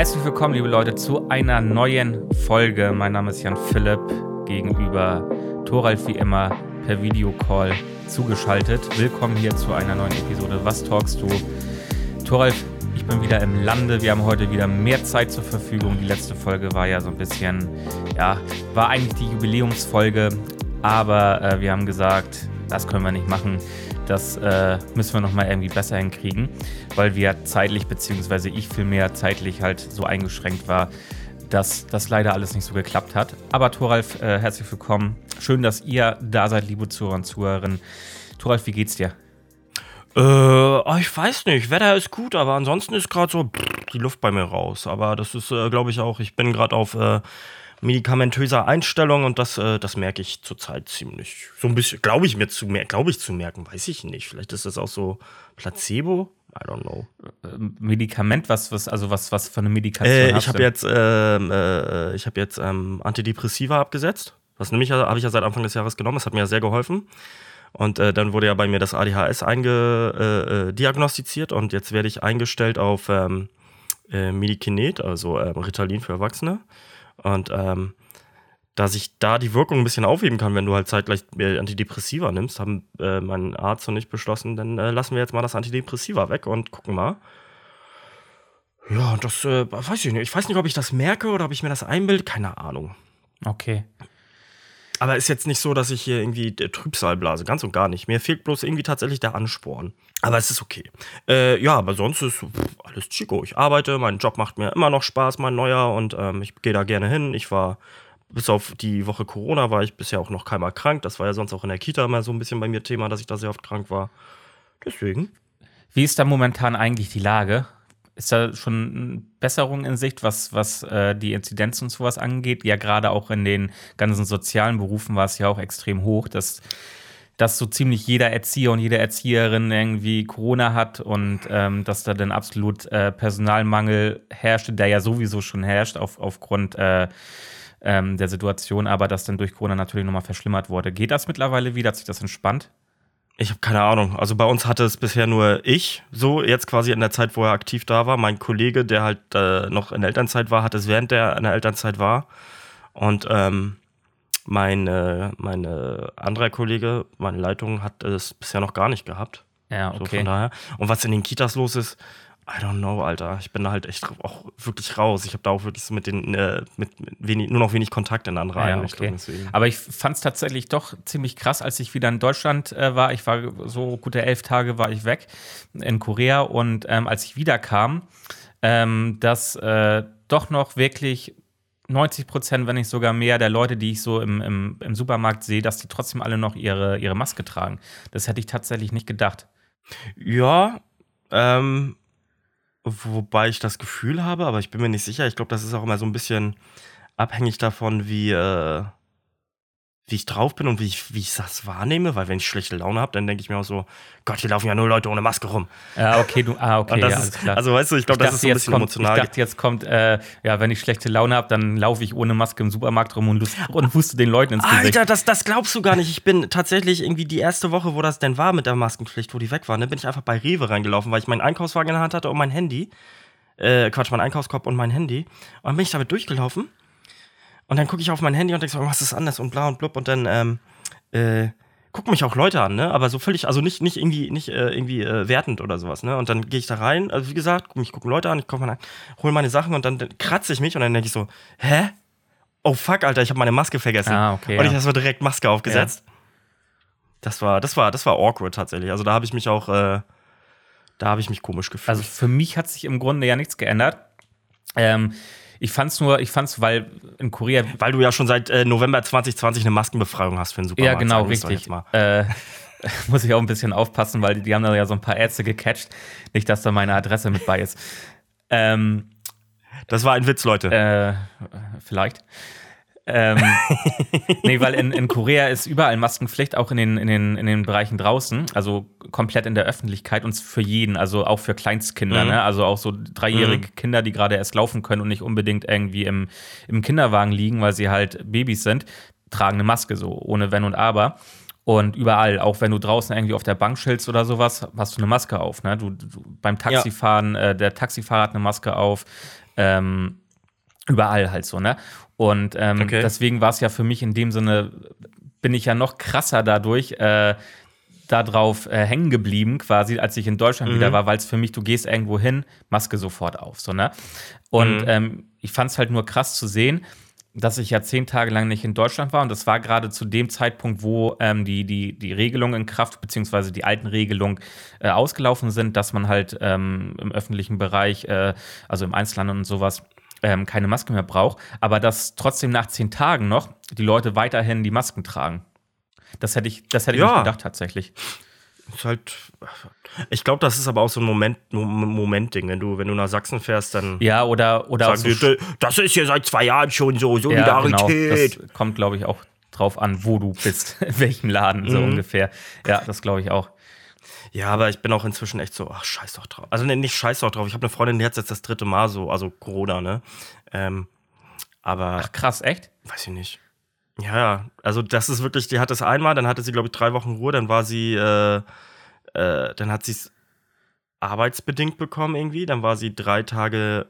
Herzlich willkommen, liebe Leute, zu einer neuen Folge. Mein Name ist Jan Philipp, gegenüber Thoralf wie immer per Videocall zugeschaltet. Willkommen hier zu einer neuen Episode Was talkst du? Thoralf, ich bin wieder im Lande. Wir haben heute wieder mehr Zeit zur Verfügung. Die letzte Folge war ja so ein bisschen, ja, war eigentlich die Jubiläumsfolge, aber äh, wir haben gesagt, das können wir nicht machen. Das äh, müssen wir nochmal irgendwie besser hinkriegen, weil wir zeitlich, beziehungsweise ich vielmehr zeitlich halt so eingeschränkt war, dass das leider alles nicht so geklappt hat. Aber Thoralf, äh, herzlich willkommen. Schön, dass ihr da seid, liebe Zuhörer und Zuhörerinnen. Thoralf, wie geht's dir? Äh, oh, ich weiß nicht. Wetter ist gut, aber ansonsten ist gerade so die Luft bei mir raus. Aber das ist, äh, glaube ich, auch, ich bin gerade auf äh, medikamentöser Einstellung und das, äh, das merke ich zurzeit ziemlich. So ein bisschen, glaube ich mir zu merken, glaube ich zu merken, weiß ich nicht. Vielleicht ist das auch so Placebo. I don't know. Ähm, Medikament, was, was, also was, was für eine Medikation äh, ich habe jetzt, ähm, äh, ich habe jetzt ähm, Antidepressiva abgesetzt. Das nämlich habe ich ja seit Anfang des Jahres genommen. Das hat mir ja sehr geholfen. Und äh, dann wurde ja bei mir das ADHS eingediagnostiziert äh, äh und jetzt werde ich eingestellt auf ähm, äh, Medikinet, also äh, Ritalin für Erwachsene. Und ähm, dass ich da die Wirkung ein bisschen aufheben kann, wenn du halt zeitgleich Antidepressiva nimmst, haben äh, mein Arzt und ich beschlossen, dann äh, lassen wir jetzt mal das Antidepressiva weg und gucken mal. Ja, das äh, weiß ich nicht. Ich weiß nicht, ob ich das merke oder ob ich mir das einbilde. Keine Ahnung. Okay. Aber ist jetzt nicht so, dass ich hier irgendwie Trübsal blase. Ganz und gar nicht. Mir fehlt bloß irgendwie tatsächlich der Ansporn. Aber es ist okay. Äh, ja, aber sonst ist alles chico. Ich arbeite, mein Job macht mir immer noch Spaß, mein neuer. Und ähm, ich gehe da gerne hin. Ich war bis auf die Woche Corona war ich bisher auch noch keinmal krank. Das war ja sonst auch in der Kita immer so ein bisschen bei mir Thema, dass ich da sehr oft krank war. Deswegen. Wie ist da momentan eigentlich die Lage? Ist da schon Besserung in Sicht, was, was äh, die Inzidenz und sowas angeht? Ja, gerade auch in den ganzen sozialen Berufen war es ja auch extrem hoch, dass, dass so ziemlich jeder Erzieher und jede Erzieherin irgendwie Corona hat und ähm, dass da dann absolut äh, Personalmangel herrschte, der ja sowieso schon herrscht auf, aufgrund äh, ähm, der Situation, aber das dann durch Corona natürlich nochmal verschlimmert wurde. Geht das mittlerweile wieder? Hat sich das entspannt? Ich habe keine Ahnung. Also bei uns hatte es bisher nur ich so, jetzt quasi in der Zeit, wo er aktiv da war. Mein Kollege, der halt äh, noch in der Elternzeit war, hat es während der in der Elternzeit war. Und ähm, mein, äh, mein äh, anderer Kollege, meine Leitung, hat es bisher noch gar nicht gehabt. Ja, okay. So von daher. Und was in den Kitas los ist, I don't know, Alter. Ich bin da halt echt auch wirklich raus. Ich habe da auch wirklich so mit den, äh, mit wenig, nur noch wenig Kontakt in andere ja, Einrichtungen. Okay. Aber ich fand es tatsächlich doch ziemlich krass, als ich wieder in Deutschland äh, war. Ich war so gute elf Tage war ich weg in Korea und ähm, als ich wiederkam, ähm, dass äh, doch noch wirklich 90 Prozent, wenn nicht sogar mehr, der Leute, die ich so im, im, im Supermarkt sehe, dass die trotzdem alle noch ihre, ihre Maske tragen. Das hätte ich tatsächlich nicht gedacht. Ja, ähm, Wobei ich das Gefühl habe, aber ich bin mir nicht sicher. Ich glaube, das ist auch immer so ein bisschen abhängig davon, wie, äh, wie ich drauf bin und wie ich, wie ich das wahrnehme, weil wenn ich schlechte Laune habe, dann denke ich mir auch so, Gott, hier laufen ja nur Leute ohne Maske rum. Ja, okay, du, ah, okay, ja, ist, klar. Also weißt du, ich glaube, das ist so ein bisschen kommt, emotional. Ich dachte, jetzt kommt, äh, ja, wenn ich schlechte Laune habe, dann laufe ich ohne Maske im Supermarkt rum und, und huste den Leuten ins Gesicht. Alter, das, das glaubst du gar nicht. Ich bin tatsächlich irgendwie die erste Woche, wo das denn war mit der Maskenpflicht, wo die weg war, ne, bin ich einfach bei Rewe reingelaufen, weil ich meinen Einkaufswagen in der Hand hatte und mein Handy. Äh, Quatsch, mein Einkaufskorb und mein Handy. Und dann bin ich damit durchgelaufen. Und dann gucke ich auf mein Handy und denke so, was ist anders und bla und blub. Und dann, ähm, äh, gucken mich auch Leute an, ne? Aber so völlig, also nicht, nicht irgendwie, nicht äh, irgendwie äh, wertend oder sowas, ne? Und dann gehe ich da rein, also wie gesagt, mich gucken Leute an, ich komme mal hole meine Sachen und dann, dann kratze ich mich und dann denke ich so, hä? Oh fuck, Alter, ich habe meine Maske vergessen. Ah, okay. Und ich habe so direkt Maske aufgesetzt. Ja. Das war, das war, das war awkward tatsächlich. Also da habe ich mich auch, äh, da habe ich mich komisch gefühlt. Also für mich hat sich im Grunde ja nichts geändert. Ähm, ich fand's nur, ich fand's, weil in Korea. Weil du ja schon seit äh, November 2020 eine Maskenbefreiung hast für den Supermarkt. Ja, genau, richtig. Äh, muss ich auch ein bisschen aufpassen, weil die, die, haben da ja so ein paar Ärzte gecatcht. Nicht, dass da meine Adresse mit bei ist. Ähm, das war ein Witz, Leute. Äh, vielleicht. Ähm, nee, weil in, in Korea ist überall Maskenpflicht, auch in den, in, den, in den Bereichen draußen, also komplett in der Öffentlichkeit und für jeden, also auch für Kleinstkinder, mhm. ne? also auch so dreijährige mhm. Kinder, die gerade erst laufen können und nicht unbedingt irgendwie im, im Kinderwagen liegen, weil sie halt Babys sind, tragen eine Maske so, ohne Wenn und Aber. Und überall, auch wenn du draußen irgendwie auf der Bank chillst oder sowas, hast du eine Maske auf. Ne? Du, du beim Taxifahren, ja. äh, der Taxifahrer hat eine Maske auf. Ähm, überall halt so, ne? Und ähm, okay. deswegen war es ja für mich in dem Sinne, bin ich ja noch krasser dadurch, äh, darauf äh, hängen geblieben, quasi, als ich in Deutschland mhm. wieder war, weil es für mich, du gehst irgendwo hin, Maske sofort auf, so, ne? Und mhm. ähm, ich fand es halt nur krass zu sehen, dass ich ja zehn Tage lang nicht in Deutschland war und das war gerade zu dem Zeitpunkt, wo ähm, die, die, die Regelungen in Kraft, beziehungsweise die alten Regelungen äh, ausgelaufen sind, dass man halt ähm, im öffentlichen Bereich, äh, also im Einzelhandel und sowas, ähm, keine Maske mehr braucht, aber dass trotzdem nach zehn Tagen noch die Leute weiterhin die Masken tragen. Das hätte ich, das hätte ich ja. nicht gedacht tatsächlich. Ist halt. Ich glaube, das ist aber auch so ein Moment, Momentding. Wenn du, wenn du nach Sachsen fährst, dann. Ja, oder. oder sagen so das ist ja seit zwei Jahren schon so, Solidarität. Ja, genau. Das kommt, glaube ich, auch drauf an, wo du bist, in welchem Laden, so mhm. ungefähr. Ja, das glaube ich auch. Ja, aber ich bin auch inzwischen echt so, ach, scheiß doch drauf. Also, nee, nicht scheiß doch drauf. Ich habe eine Freundin, die hat jetzt das dritte Mal so, also Corona, ne? Ähm, aber. Ach, krass, echt? Weiß ich nicht. Ja, also das ist wirklich, die hat das einmal, dann hatte sie, glaube ich, drei Wochen Ruhe, dann war sie, äh, äh, dann hat sie es arbeitsbedingt bekommen irgendwie, dann war sie drei Tage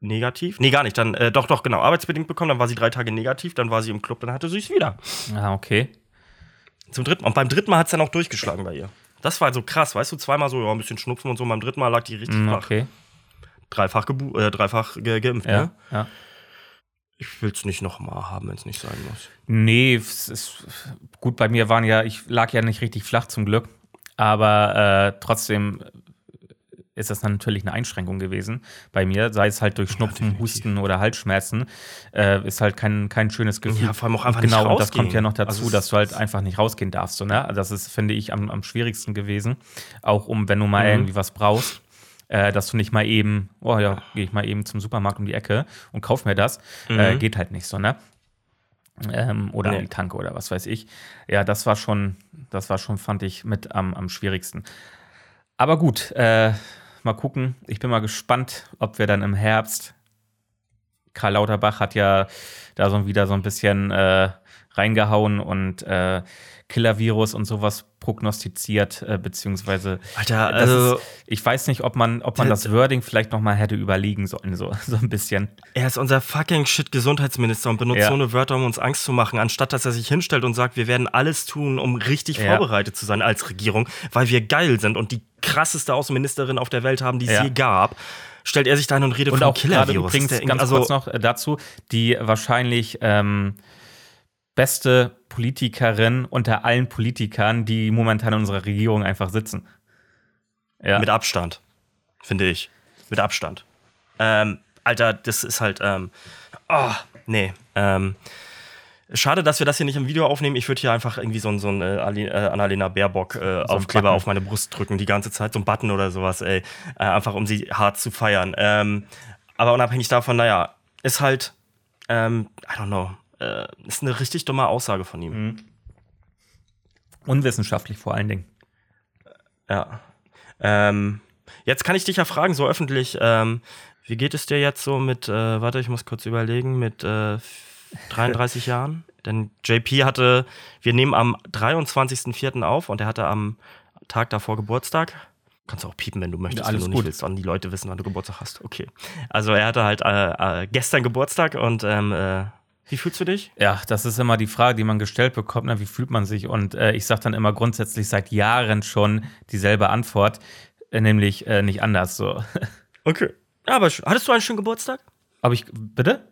negativ. Nee, gar nicht, dann, äh, doch, doch, genau, arbeitsbedingt bekommen, dann war sie drei Tage negativ, dann war sie im Club, dann hatte sie es wieder. Ah, okay. Zum dritten Mal. Und beim dritten Mal hat es dann auch durchgeschlagen bei ihr. Das war so krass, weißt du, zweimal so, ja, ein bisschen Schnupfen und so, beim dritten Mal lag die richtig mm, okay. Dreifach, äh, dreifach ge geimpft, ja, ne? Ja ich will es nicht nochmal haben, wenn es nicht sein muss. Nee, es ist gut, bei mir waren ja, ich lag ja nicht richtig flach zum Glück, aber äh, trotzdem ist das natürlich eine Einschränkung gewesen bei mir, sei es halt durch Schnupfen, ja, Husten oder Halsschmerzen, äh, ist halt kein, kein schönes Gefühl. Ja, vor allem auch einfach genau, nicht rausgehen. und das kommt ja noch dazu, also dass du halt einfach nicht rausgehen darfst. So, ne? Das ist, finde ich, am, am schwierigsten gewesen. Auch um, wenn du mal mhm. irgendwie was brauchst äh, dass du nicht mal eben, oh ja, gehe ich mal eben zum Supermarkt um die Ecke und kauf mir das. Äh, mhm. Äh, geht halt nicht so, ne? Ähm, oder nee. an die Tanke oder was weiß ich. Ja, das war schon, das war schon, fand ich, mit am, am schwierigsten. Aber gut, äh, mal gucken. Ich bin mal gespannt, ob wir dann im Herbst. Karl Lauterbach hat ja da so wieder so ein bisschen äh, reingehauen und äh, Killer-Virus und sowas prognostiziert, äh, beziehungsweise Alter, also ist, ich weiß nicht, ob man, ob man das Wording vielleicht noch mal hätte überlegen sollen, so, so ein bisschen. Er ist unser fucking Shit-Gesundheitsminister und benutzt ja. so eine Wörter, um uns Angst zu machen, anstatt dass er sich hinstellt und sagt, wir werden alles tun, um richtig ja. vorbereitet zu sein als Regierung, weil wir geil sind und die krasseste Außenministerin auf der Welt haben, die es ja. je gab stellt er sich da hin und redet und von auch Killer-Virus. Übrigens, ganz also, kurz noch dazu, die wahrscheinlich ähm, beste Politikerin unter allen Politikern, die momentan in unserer Regierung einfach sitzen. Ja. Mit Abstand, finde ich. Mit Abstand. Ähm, Alter, das ist halt, ähm, oh, nee. Ähm, schade, dass wir das hier nicht im Video aufnehmen. Ich würde hier einfach irgendwie so, so ein äh, äh, Annalena Baerbock äh, so Aufkleber auf meine Brust drücken, die ganze Zeit, so ein Button oder sowas, ey. Äh, einfach um sie hart zu feiern. Ähm, aber unabhängig davon, naja, ist halt, ähm, I don't know äh, ist eine richtig dumme Aussage von ihm. Mhm. Unwissenschaftlich vor allen Dingen. Ja. Ähm, jetzt kann ich dich ja fragen, so öffentlich, ähm, wie geht es dir jetzt so mit, äh, warte, ich muss kurz überlegen, mit äh, 33 Jahren? Denn JP hatte, wir nehmen am 23.04. auf und er hatte am Tag davor Geburtstag. Kannst du auch piepen, wenn du möchtest, ja, wenn du nicht gut. willst, wann die Leute wissen, wann du Geburtstag hast. Okay. Also er hatte halt äh, äh, gestern Geburtstag und ähm, äh, wie fühlst du dich? Ja, das ist immer die Frage, die man gestellt bekommt. Na, wie fühlt man sich? Und äh, ich sage dann immer grundsätzlich seit Jahren schon dieselbe Antwort, äh, nämlich äh, nicht anders so. Okay. Ja, aber hattest du einen schönen Geburtstag? Habe ich, bitte?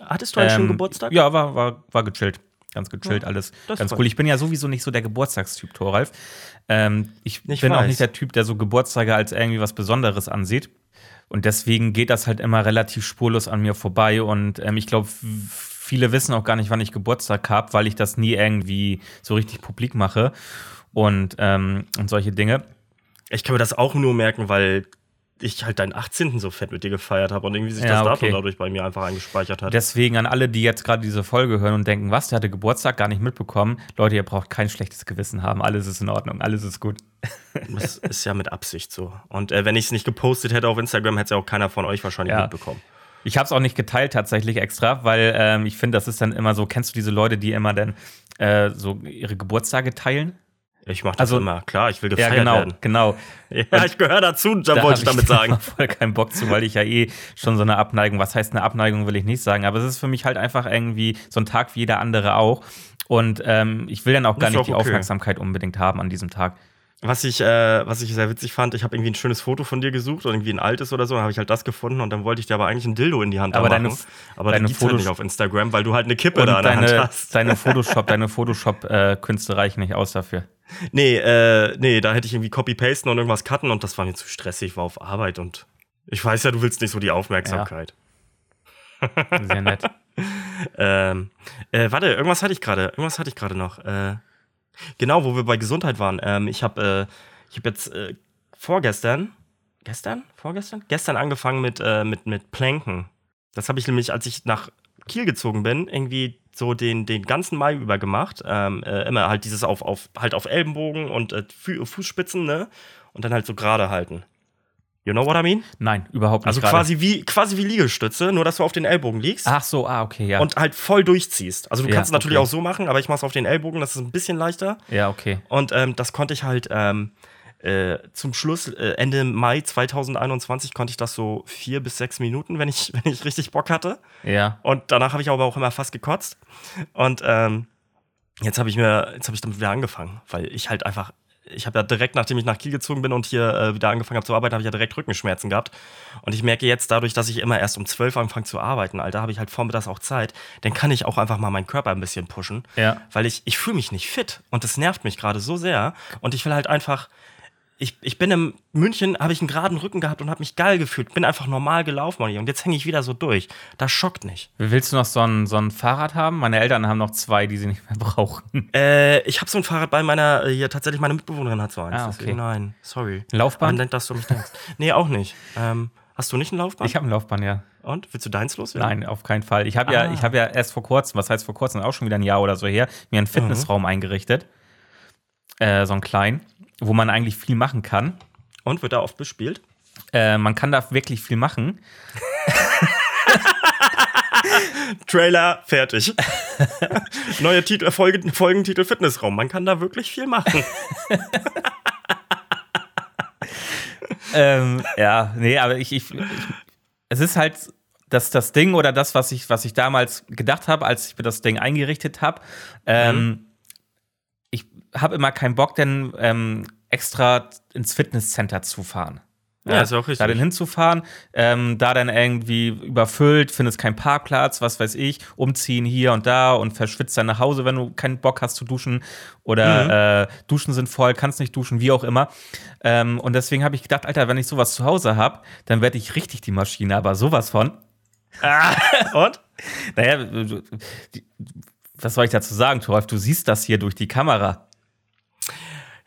Hattest du einen ähm, schönen Geburtstag? Ja, war, war, war gechillt. Ganz gechillt, ja, alles ganz cool. Ich bin ja sowieso nicht so der Geburtstagstyp, Thoralf. Ähm, ich, ich bin weiß. auch nicht der Typ, der so Geburtstage als irgendwie was Besonderes ansieht. Und deswegen geht das halt immer relativ spurlos an mir vorbei. Und ähm, ich glaube, viele wissen auch gar nicht, wann ich Geburtstag habe, weil ich das nie irgendwie so richtig publik mache und, ähm, und solche Dinge. Ich kann mir das auch nur merken, weil ich halt deinen 18. so fett mit dir gefeiert habe und irgendwie sich ja, das Datum dadurch bei mir einfach eingespeichert hat. Deswegen an alle, die jetzt gerade diese Folge hören und denken, was, der hatte Geburtstag, gar nicht mitbekommen. Leute, ihr braucht kein schlechtes Gewissen haben. Alles ist in Ordnung, alles ist gut. Das ist ja mit Absicht so. Und äh, wenn ich es nicht gepostet hätte auf Instagram, hätte es ja auch keiner von euch wahrscheinlich ja. mitbekommen. Ich habe es auch nicht geteilt tatsächlich extra, weil ähm, ich finde, das ist dann immer so, kennst du diese Leute, die immer dann äh, so ihre Geburtstage teilen. Ich mache das Also- immer, klar, ich will Ja, gefeiert genau, werden. genau. Ja, ich gehöre dazu, da Da wollte ich damit sagen. da voll keinen Bock zu, weil ich ja eh schon so eine Abneigung, was heißt eine Abneigung, will ich nicht sagen, aber es ist für mich halt einfach irgendwie so ein Tag wie jeder andere auch. Und ähm, ich will dann auch gar nicht auch die okay. Aufmerksamkeit unbedingt haben an diesem Tag. Was ich, äh, was ich sehr witzig fand, ich habe irgendwie ein schönes Foto von dir gesucht und irgendwie ein altes oder so, dann habe ich halt das gefunden und dann wollte ich dir aber eigentlich ein Dildo in die Hand Aber da deine- machen. aber deine deine Fotos Fotos- nicht auf Instagram, weil du halt eine Kippe da in der Hand deine, hast. deine Photoshop, deine Photoshop-Künste reichen nicht aus dafür. Nee, äh, nee, da hätte ich irgendwie Copy-Pasten und irgendwas cutten und das war mir zu stressig, war auf Arbeit und ich weiß ja, du willst nicht so die Aufmerksamkeit. Sehr nett. Ähm, äh, warte, irgendwas hatte ich gerade, irgendwas hatte ich gerade noch. Äh, genau, wo wir bei Gesundheit waren. Ähm, ich habe äh, ich hab jetzt äh, vorgestern, gestern? Vorgestern? Gestern angefangen mit, äh, mit, mit Planken. Das habe ich nämlich, als ich nach Kiel gezogen bin, irgendwie so den, den ganzen Mai über gemacht. Ähm, äh, immer halt dieses auf, auf, halt auf Ellenbogen und äh, Fußspitzen, ne? Und dann halt so gerade halten. You know what I mean? Nein, überhaupt nicht. Also quasi wie, quasi wie Liegestütze, nur dass du auf den Ellbogen liegst Ach so, ah, okay, ja. und halt voll durchziehst. Also du Ja, kannst es natürlich okay. auch so machen, aber ich mache es auf den Ellbogen, das ist ein bisschen leichter. ja, okay. Und ähm, das konnte ich halt ähm, äh, zum Schluss, äh, Ende Mai 2021, konnte ich das so vier bis sechs Minuten, wenn ich, wenn ich richtig Bock hatte. Ja. Und danach habe ich aber auch immer fast gekotzt. Und ähm, jetzt habe ich mir, jetzt habe ich damit wieder angefangen, weil ich halt einfach, ich habe ja direkt, nachdem ich nach Kiel gezogen bin und hier äh, wieder angefangen habe zu arbeiten, habe ich ja direkt Rückenschmerzen gehabt. Und ich merke jetzt dadurch, dass ich immer erst um 12 anfange zu arbeiten, Alter, habe ich halt vormittags auch Zeit, dann kann ich auch einfach mal meinen Körper ein bisschen pushen. Ja. Weil ich, ich fühle mich nicht fit und das nervt mich gerade so sehr. Und ich will halt einfach, ich, ich bin in München, habe ich einen geraden Rücken gehabt und habe mich geil gefühlt. Bin einfach normal gelaufen. Und jetzt hänge ich wieder so durch. Das schockt nicht. Willst du noch so ein, so ein Fahrrad haben? Meine Eltern haben noch zwei, die sie nicht mehr brauchen. Äh, ich habe so ein Fahrrad bei meiner, äh, hier tatsächlich meine Mitbewohnerin hat so eins. Ah, okay. Deswegen nein, sorry. Laufband? Aber nett, dass du mich denkst. nee, auch nicht. Ähm, hast du nicht ein Laufband? Ich habe ein Laufband, ja. Und? Willst du deins loswerden? Nein, auf keinen Fall. Ich habe ja, Ah. ich habe ja erst vor kurzem, was heißt vor kurzem, auch schon wieder ein Jahr oder so her, mir einen Fitnessraum eingerichtet. Äh, so einen kleinen, wo man eigentlich viel machen kann. Und wird da oft bespielt? Äh, man kann da wirklich viel machen. Trailer, fertig. Neue Titel, Folge, Folgentitel Fitnessraum. Man kann da wirklich viel machen. ähm, ja, nee, aber ich, ich, ich es ist halt das, das Ding oder das, was ich, was ich damals gedacht habe, als ich mir das Ding eingerichtet habe. Ähm, Ich habe immer keinen Bock, denn ähm, extra ins Fitnesscenter zu fahren. Ja, ist auch richtig. Da dann hinzufahren, ähm, da dann irgendwie überfüllt, findest keinen Parkplatz, was weiß ich, umziehen hier und da und verschwitzt dann nach Hause, wenn du keinen Bock hast zu duschen oder äh, Duschen sind voll, kannst nicht duschen, wie auch immer. Ähm, und deswegen habe ich gedacht, Alter, wenn ich sowas zu Hause habe, dann werde ich richtig die Maschine, aber sowas von. Und? Naja, die- was soll ich dazu sagen, Thoralf? Du siehst das hier durch die Kamera.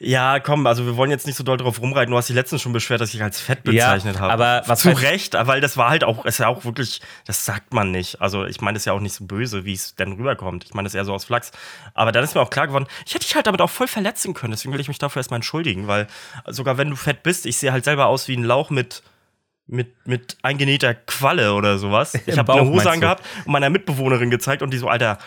Ja, komm, also wir wollen jetzt nicht so doll drauf rumreiten. Du hast dich letztens schon beschwert, dass ich als fett bezeichnet Ja, habe. aber was Zu Recht, weil das war halt auch, ist ja auch wirklich, das sagt man nicht. Also ich meine, das ist ja auch nicht so böse, wie es denn rüberkommt. Ich meine, das eher so aus Flachs. Aber dann ist mir auch klar geworden, ich hätte dich halt damit auch voll verletzen können. Deswegen will ich mich dafür erstmal entschuldigen, weil sogar wenn du fett bist, ich sehe halt selber aus wie ein Lauch mit mit, mit eingenähter Qualle oder sowas. Ich habe eine Hose angehabt und meiner Mitbewohnerin gezeigt und die so, Alter,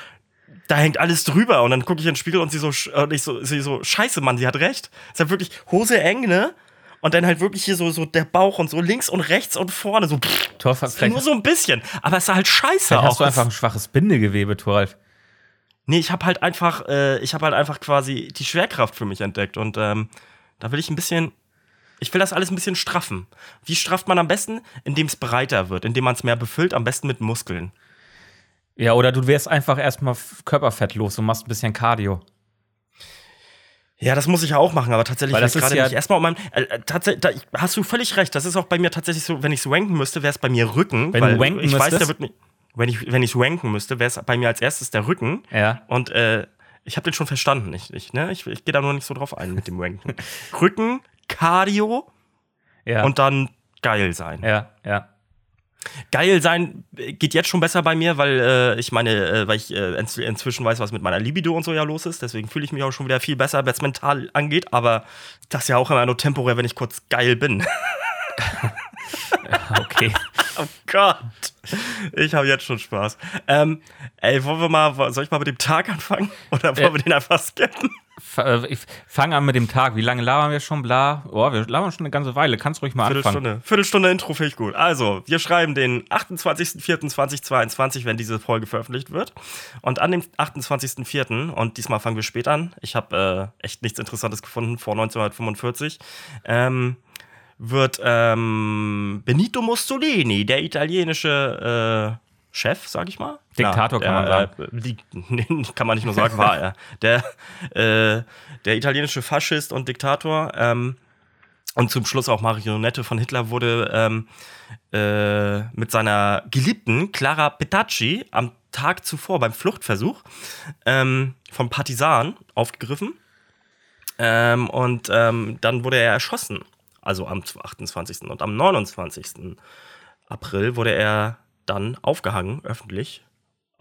da hängt alles drüber. Und dann gucke ich in den Spiegel und sie so, und ich so, sie so, scheiße, Mann, sie hat recht. Es ist halt wirklich Hose eng, ne? Und dann halt wirklich hier so, so der Bauch und so links und rechts und vorne, so pff, vielleicht, nur so ein bisschen. Aber es sah halt scheiße vielleicht hast aus. du einfach ein schwaches Bindegewebe, Thoralf. Nee, ich habe halt einfach, äh, ich habe halt einfach quasi die Schwerkraft für mich entdeckt. Und ähm, da will ich ein bisschen, ich will das alles ein bisschen straffen. Wie strafft man am besten? Indem es breiter wird, indem man es mehr befüllt, am besten mit Muskeln. Ja, oder du wärst einfach erstmal f- Körperfett los und machst ein bisschen Cardio. Ja, das muss ich ja auch machen, aber tatsächlich Weil das gerade ja- nicht. Erstmal um mein, äh, äh, da, hast du völlig recht. Das ist auch bei mir tatsächlich so, wenn ich es ranken müsste, wäre es bei mir Rücken. Wenn weil du wanken ich weiß, der müsstest? wird nicht. Wenn ich wenn ich ranken müsste, wäre es bei mir als erstes der Rücken. Ja. Und äh, ich habe den schon verstanden. Ich, ich, ne? ich, ich gehe da nur nicht so drauf ein mit dem Ranken. Rücken, Cardio Ja. und dann geil sein. ja, ja. Geil sein geht jetzt schon besser bei mir, weil äh, ich meine, äh, weil ich äh, inz inzwischen weiß, was mit meiner Libido und so ja los ist. Deswegen fühle ich mich auch schon wieder viel besser, was mental angeht. Aber das ist ja auch immer nur temporär, wenn ich kurz geil bin. Okay. oh Gott. Ich habe jetzt schon Spaß. Ähm, ey, wollen wir mal, soll ich mal mit dem Tag anfangen? Oder wollen äh, wir den einfach skippen? Äh, ich fange an mit dem Tag. Wie lange labern wir schon? Bla. Oh, wir labern schon eine ganze Weile. Kannst ruhig mal Viertelstunde. anfangen. Viertelstunde Intro finde ich gut. Also, wir schreiben den 28.04.2022, wenn diese Folge veröffentlicht wird. Und an dem 28.04., und diesmal fangen wir spät an, ich habe äh, echt nichts Interessantes gefunden vor 1945, ähm, wird ähm, Benito Mussolini, der italienische äh, Chef, sag ich mal. Diktator Na, kann man sagen. Äh, die, kann man nicht nur sagen, war er. Der, äh, der italienische Faschist und Diktator ähm, und zum Schluss auch Marionette von Hitler wurde ähm, äh, mit seiner Geliebten Clara Petacci am Tag zuvor beim Fluchtversuch ähm, von Partisanen aufgegriffen. Ähm, und ähm, dann wurde er erschossen. Also am 28. Und am 29. April wurde er dann aufgehangen, öffentlich,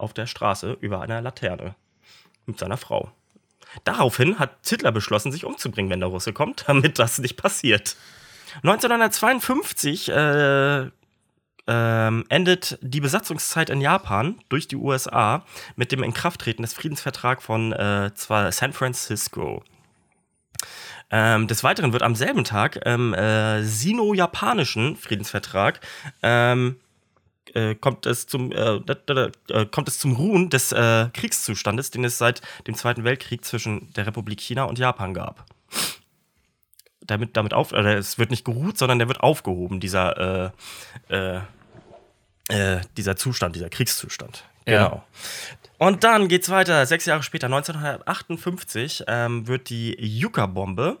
auf der Straße über einer Laterne mit seiner Frau. Daraufhin hat Hitler beschlossen, sich umzubringen, wenn der Russe kommt, damit das nicht passiert. 1952 äh, ähm, endet die Besatzungszeit in Japan durch die USA mit dem Inkrafttreten des Friedensvertrags von äh, San Francisco. Ähm, des Weiteren wird am selben Tag im äh, sino-japanischen Friedensvertrag ähm, äh, kommt, es zum, äh, äh, kommt es zum Ruhen des äh, Kriegszustandes, den es seit dem Zweiten Weltkrieg zwischen der Republik China und Japan gab. Damit, damit auf, äh, es wird nicht geruht, sondern der wird aufgehoben, dieser, äh, dieser Zustand, dieser Kriegszustand. Genau. Ja. Und dann geht's weiter. Sechs Jahre später, 1958, ähm, wird die Yucca-Bombe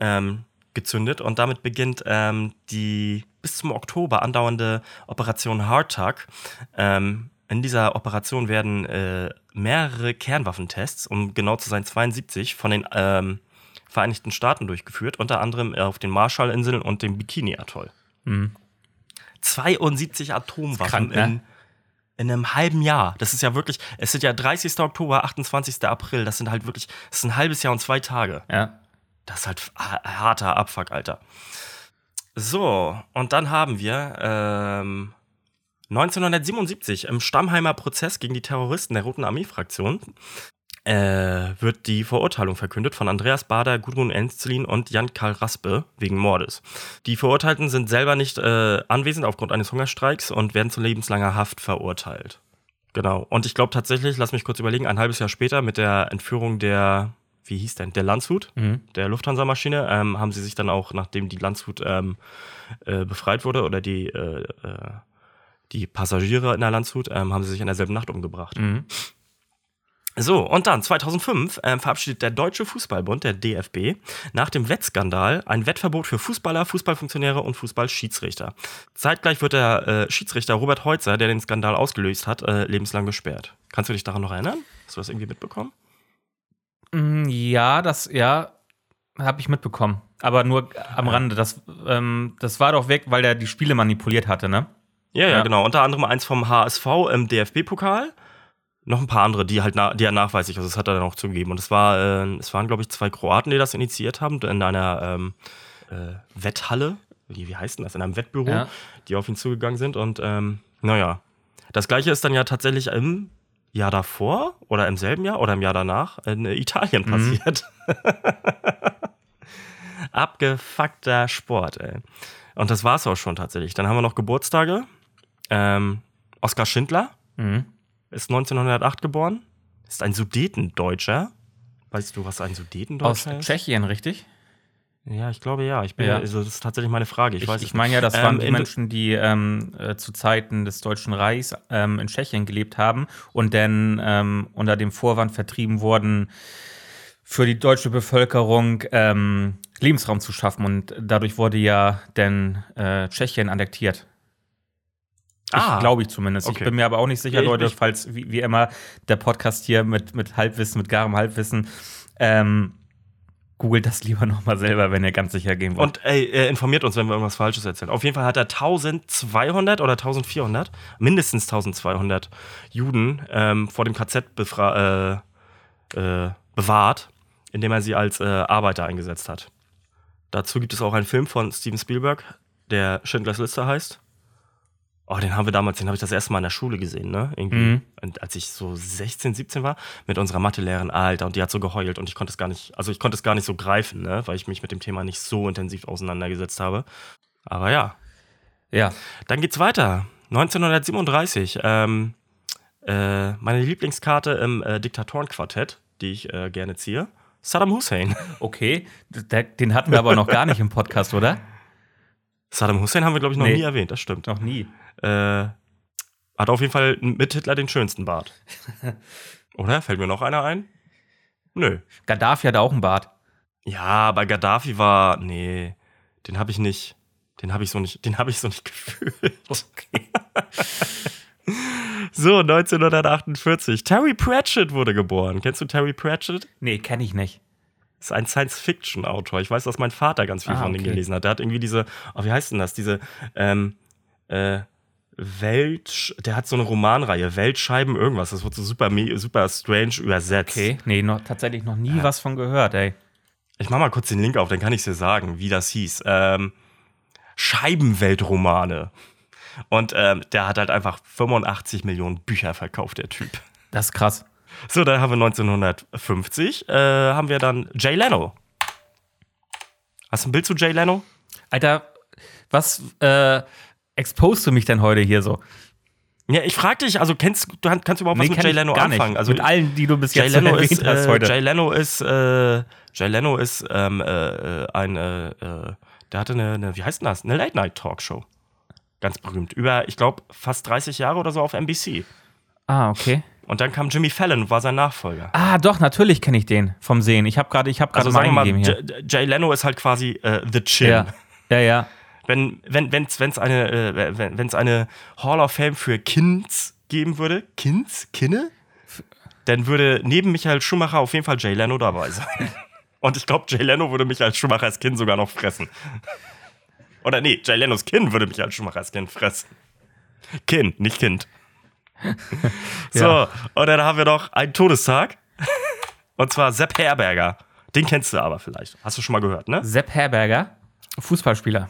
ähm, gezündet und damit beginnt ähm, die bis zum Oktober andauernde Operation Hardtag. Ähm, in dieser Operation werden äh, mehrere Kernwaffentests, um genau zu sein 72, von den ähm, Vereinigten Staaten durchgeführt, unter anderem auf den Marshallinseln und dem Bikini-Atoll. Mhm. 72 Atomwaffen krank, ne? in, in einem halben Jahr. Das ist ja wirklich, es sind ja 30. Oktober, 28. April, das sind halt wirklich, das ist ein halbes Jahr und zwei Tage. Ja. Das ist halt harter Abfuck, Alter. So, und dann haben wir ähm, 1977 im Stammheimer Prozess gegen die Terroristen der Roten Armee-Fraktion äh, wird die Verurteilung verkündet von Andreas Bader, Gudrun Enzlin und Jan-Karl Raspe wegen Mordes. Die Verurteilten sind selber nicht äh, anwesend aufgrund eines Hungerstreiks und werden zu lebenslanger Haft verurteilt. Genau. Und ich glaube tatsächlich, lass mich kurz überlegen, ein halbes Jahr später mit der Entführung der wie hieß denn, der Landshut, mhm. der Lufthansa-Maschine, ähm, haben sie sich dann auch, nachdem die Landshut ähm, äh, befreit wurde oder die, äh, äh, die Passagiere in der Landshut, ähm, haben sie sich in derselben Nacht umgebracht. Mhm. So, und dann 2005 ähm, verabschiedet der Deutsche Fußballbund, der DFB, nach dem Wettskandal ein Wettverbot für Fußballer, Fußballfunktionäre und Fußballschiedsrichter. Zeitgleich wird der äh, Schiedsrichter Robert Heutzer, der den Skandal ausgelöst hat, äh, lebenslang gesperrt. Kannst du dich daran noch erinnern? Hast du das irgendwie mitbekommen? Mm, ja, das, ja, habe ich mitbekommen. Aber nur am Rande. Das, ähm, das war doch weg, weil der die Spiele manipuliert hatte, ne? Ja, ja, ja. genau. Unter anderem eins vom HSV im DFB-Pokal. Noch ein paar andere, die halt na, die er nachweislich, also das hat er dann auch zugegeben. Und es war, äh, es waren, glaube ich, zwei Kroaten, die das initiiert haben, in einer ähm, äh, Wetthalle, wie, wie heißt denn das, in einem Wettbüro, ja. die auf ihn zugegangen sind. Und ähm, naja, das gleiche ist dann ja tatsächlich im Jahr davor oder im selben Jahr oder im Jahr danach in Italien mhm. passiert. Mhm. Abgefuckter Sport, ey. Und das war's auch schon tatsächlich. Dann haben wir noch Geburtstage. Ähm, Oskar Schindler mhm. ist 1908 geboren. Ist ein Sudetendeutscher. Weißt du, was ein Sudetendeutscher Aus ist? Aus Tschechien, richtig? Ja, ich glaube ja. Ich bin, ja. Also das ist tatsächlich meine Frage. Ich, ich, ich meine ja, das waren ähm, die Menschen, die ähm, äh, zu Zeiten des Deutschen Reichs ähm, in Tschechien gelebt haben und dann ähm, unter dem Vorwand vertrieben wurden, für die deutsche Bevölkerung ähm, Lebensraum zu schaffen. Und dadurch wurde ja dann äh, Tschechien annektiert. Ah, glaube ich zumindest. Okay. Ich bin mir aber auch nicht sicher, ja, Leute, falls wie, wie, immer der Podcast hier mit, mit Halbwissen, mit garem Halbwissen. Ähm, googelt das lieber nochmal selber, wenn ihr ganz sicher gehen wollt. Und ey, er informiert uns, wenn wir irgendwas Falsches erzählen. Auf jeden Fall hat er 1200 oder 1400, mindestens 1200 Juden ähm, vor dem KZ äh, äh, bewahrt, indem er sie als äh, Arbeiter eingesetzt hat. Dazu gibt es auch einen Film von Steven Spielberg, der Schindlers Liste heißt. Oh, den haben wir damals, den habe ich das erste Mal in der Schule gesehen, ne? Irgendwie, Mhm. und als ich so 16, 17 war, mit unserer Mathelehrerin, Alter, und die hat so geheult und ich konnte es gar nicht, also ich konnte es gar nicht so greifen, ne? Weil ich mich mit dem Thema nicht so intensiv auseinandergesetzt habe. Aber ja, Ja. dann geht's weiter. 1937, ähm, äh, meine Lieblingskarte im äh, Diktatorenquartett, die ich äh, gerne ziehe, Saddam Hussein. Okay. Den hatten wir aber noch gar nicht im Podcast, oder? Saddam Hussein haben wir, glaube ich, noch Nee. nie erwähnt, das stimmt. Noch nie. Äh, hat auf jeden Fall mit Hitler den schönsten Bart. Oder? Fällt mir noch einer ein? Nö. Gaddafi hatte auch einen Bart. Ja, aber Gaddafi war. Nee, den habe ich nicht. Den habe ich so nicht. Den habe ich so nicht gefühlt. Okay. So, 1948. Terry Pratchett wurde geboren. Kennst du Terry Pratchett? Nee, kenne ich nicht. ist ein Science-Fiction-Autor. Ich weiß, dass mein Vater ganz viel Ah, von dem okay. gelesen hat. Der hat irgendwie diese, oh, wie heißt denn das? Diese ähm, äh, Welt, der hat so eine Romanreihe, Weltscheiben irgendwas. Das wird so super, super strange übersetzt. Okay. Nee, noch, tatsächlich noch nie was von gehört, ey. Ich mach mal kurz den Link auf, dann kann ich dir sagen, wie das hieß. Ähm, Scheibenweltromane. Und ähm, der hat halt einfach 85 Millionen Bücher verkauft, der Typ. Das ist krass. So, dann haben wir 1950, äh, haben wir dann Jay Leno. Hast du ein Bild zu Jay Leno? Alter, was äh, exposed du mich denn heute hier so? Ja, ich frag dich, also kennst du kannst du überhaupt was mit Jay Leno anfangen? Nicht. Also mit allen, die du bis Jay jetzt Leno erwähnt ist, hast äh, heute. Jay Leno ist, äh, Jay Leno ist ähm, äh, äh, ein, äh, äh, der hatte eine, eine, wie heißt denn das? Eine Late Night Talkshow. Ganz berühmt. Über, ich glaube, fast 30 Jahre oder so auf NBC. ah, okay. Und dann kam Jimmy Fallon, war sein Nachfolger. Ah, doch, natürlich kenne ich den vom Sehen. Ich habe gerade ich hab Also gerade wir mal mal, Jay Leno ist halt quasi äh, The Chin. Ja, ja, ja. Wenn wenn wenn's, wenn's eine äh, wenn, wenn's eine Hall of Fame für Kinds geben würde, Kinds, Kinne, dann würde neben Michael Schumacher auf jeden Fall Jay Leno dabei sein. Und ich glaube, Jay Leno würde Michael Schumachers Kind sogar noch fressen. Oder nee, Jay Lenos Kind würde Michael Schumachers Kind fressen. Kind, nicht Kind. So, Ja. und dann haben wir noch einen Todestag. Und zwar Sepp Herberger. Den kennst du aber vielleicht. Hast du schon mal gehört, ne? Sepp Herberger, Fußballspieler,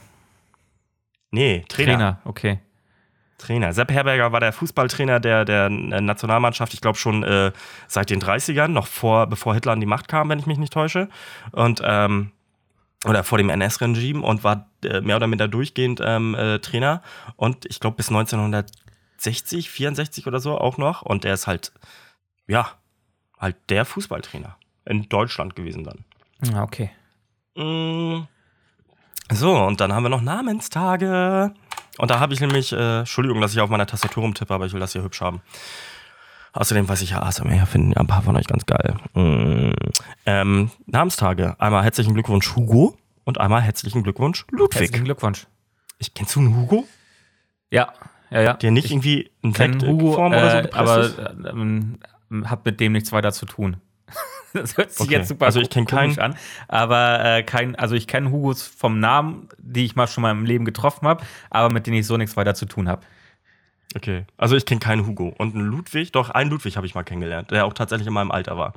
Nee, Trainer. Trainer, okay. Trainer. Sepp Herberger war der Fußballtrainer der, der Nationalmannschaft, ich glaube schon äh, seit den 30ern, noch vor, bevor Hitler an die Macht kam, wenn ich mich nicht täusche. Und ähm, oder vor dem NS-Regime und war äh, mehr oder minder durchgehend ähm, äh, Trainer. Und ich glaube bis 1960, 64 oder so auch noch. Und er ist halt, ja, halt der Fußballtrainer in Deutschland gewesen dann. Ah, okay. Mm. So, und dann haben wir noch Namenstage. Und da habe ich nämlich, äh, Entschuldigung, dass ich auf meiner Tastatur rumtippe, aber ich will das hier hübsch haben. Außerdem weiß ich ja, ASMR finden ja ein paar von euch ganz geil. Mm. Ähm, Namenstage. Einmal herzlichen Glückwunsch Hugo und einmal herzlichen Glückwunsch Ludwig. Herzlichen Glückwunsch. Ich, kennst du einen Hugo, Ja, ja, ja. der nicht irgendwie in Hugo, Sektform oder so äh, gepresst ist? aber äh, ähm, hat mit dem nichts weiter zu tun. Das hört sich Okay. jetzt super Also ich kenn komisch keinen- an, aber äh, kein, also ich kenne Hugos vom Namen, die ich mal schon mal im Leben getroffen habe, aber mit denen ich so nichts weiter zu tun habe. Okay. Also ich kenne keinen Hugo. Und einen Ludwig, doch, einen Ludwig habe ich mal kennengelernt, der auch tatsächlich in meinem Alter war.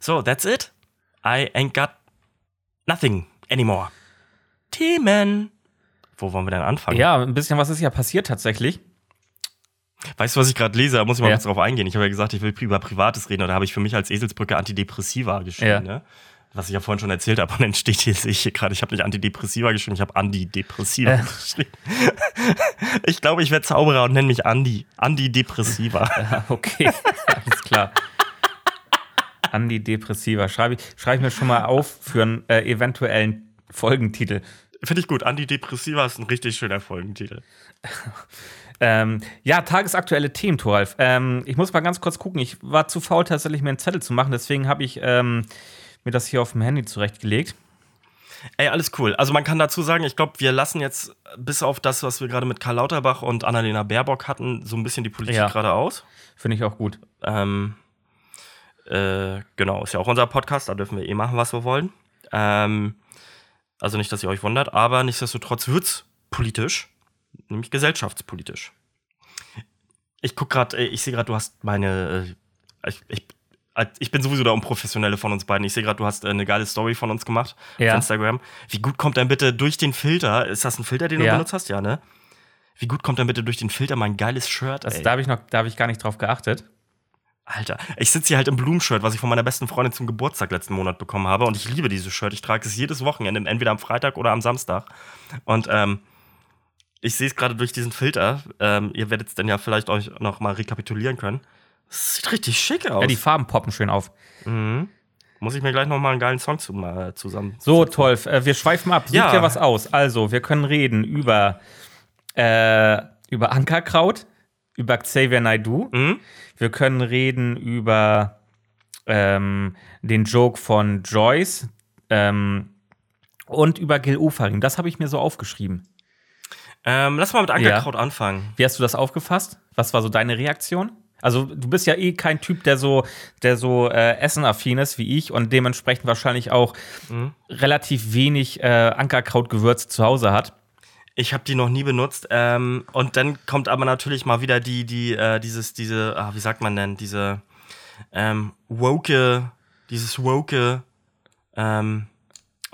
So, that's it. I ain't got nothing anymore. Themen. Wo wollen wir denn anfangen? Ja, ein bisschen was ist ja passiert tatsächlich. Weißt du, was ich gerade lese? Da muss ich mal Ja. kurz drauf eingehen. Ich habe ja gesagt, ich will über Privates reden. Und da habe ich für mich als Eselsbrücke Antidepressiva geschrieben. Ja. Ne? Was ich ja vorhin schon erzählt habe. Und dann steht hier, sehe ich hier gerade, ich habe nicht Antidepressiva geschrieben, ich habe Antidepressiva Äh. geschrieben. ich glaube, ich werde Zauberer und nenne mich Andi. Antidepressiva. Ah, Okay, alles klar. Antidepressiva. Schreibe ich, schreibe ich mir schon mal auf für einen äh, eventuellen Folgentitel. Finde ich gut. Antidepressiva ist ein richtig schöner Folgentitel. Ähm, ja, tagesaktuelle Themen, Thoralf. Ähm, ich muss mal ganz kurz gucken. Ich war zu faul, tatsächlich mir einen Zettel zu machen. Deswegen habe ich ähm, mir das hier auf dem Handy zurechtgelegt. Ey, alles cool. Also man kann dazu sagen, ich glaube, wir lassen jetzt bis auf das, was wir gerade mit Karl Lauterbach und Annalena Baerbock hatten, so ein bisschen die Politik Ja. gerade aus. Finde ich auch gut. Ähm, äh, genau, ist ja auch unser Podcast, da dürfen wir eh machen, was wir wollen. Ähm, also nicht, dass ihr euch wundert, aber nichtsdestotrotz wird's politisch, nämlich gesellschaftspolitisch. Ich guck gerade, ich sehe gerade, du hast meine, äh, ich, ich, ich bin sowieso der Unprofessionelle von uns beiden. Ich sehe gerade, du hast äh, eine geile Story von uns gemacht Ja. auf Instagram. Wie gut kommt denn bitte durch den Filter? Ist das ein Filter, den du Ja. benutzt hast? Ja, ne? Wie gut kommt dann bitte durch den Filter mein geiles Shirt? Also ey? da habe ich noch, da habe ich gar nicht drauf geachtet. Alter, ich sitze hier halt im Blumenshirt, was ich von meiner besten Freundin zum Geburtstag letzten Monat bekommen habe. Und ich liebe dieses Shirt. Ich trage es jedes Wochenende, entweder am Freitag oder am Samstag. Und ähm, ich sehe es gerade durch diesen Filter. Ähm, ihr werdet es dann ja vielleicht euch noch mal rekapitulieren können. Das sieht richtig schick aus. Ja, die Farben poppen schön auf. mhm. Muss ich mir gleich noch mal einen geilen Song zu, äh, zusammen. So, toll. Äh, wir schweifen ab. Such Ja. dir was aus. Also, wir können reden über, äh, über Ankerkraut, über Xavier Naidoo. Mhm. Wir können reden über ähm, den Joke von Joyce ähm, und über Gil Ofarim. Das habe ich mir so aufgeschrieben. Ähm, lass mal mit Ankerkraut anfangen. Wie hast du das aufgefasst? Was war so deine Reaktion? Also, du bist ja eh kein Typ, der so, der so äh, essenaffin ist wie ich und dementsprechend wahrscheinlich auch relativ wenig äh, Ankerkraut-Gewürze zu Hause hat. Ich habe die noch nie benutzt. Ähm, und dann kommt aber natürlich mal wieder die, die, äh, dieses, diese, ah, wie sagt man denn, diese ähm, woke, dieses woke, ähm,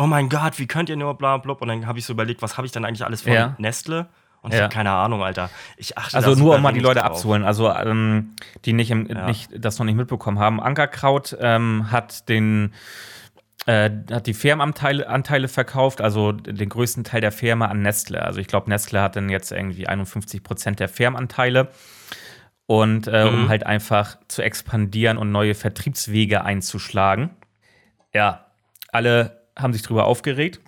oh mein Gott, wie könnt ihr nur bla bla. Und dann habe ich so überlegt, was habe ich dann eigentlich alles von Ja. Nestle? Und ich Ja. habe keine Ahnung, Alter. Ich achte Also nur um mal die Leute drauf. abzuholen, also ähm, die nicht, im, Ja. nicht das noch nicht mitbekommen haben. Ankerkraut ähm, hat den äh, hat die Firmenanteile Anteile verkauft, also den größten Teil der Firma an Nestle. Also ich glaube, Nestle hat dann jetzt irgendwie 51 Prozent der Firmenanteile. Und äh, um Mhm. halt einfach zu expandieren und neue Vertriebswege einzuschlagen. Ja, alle haben sich drüber aufgeregt.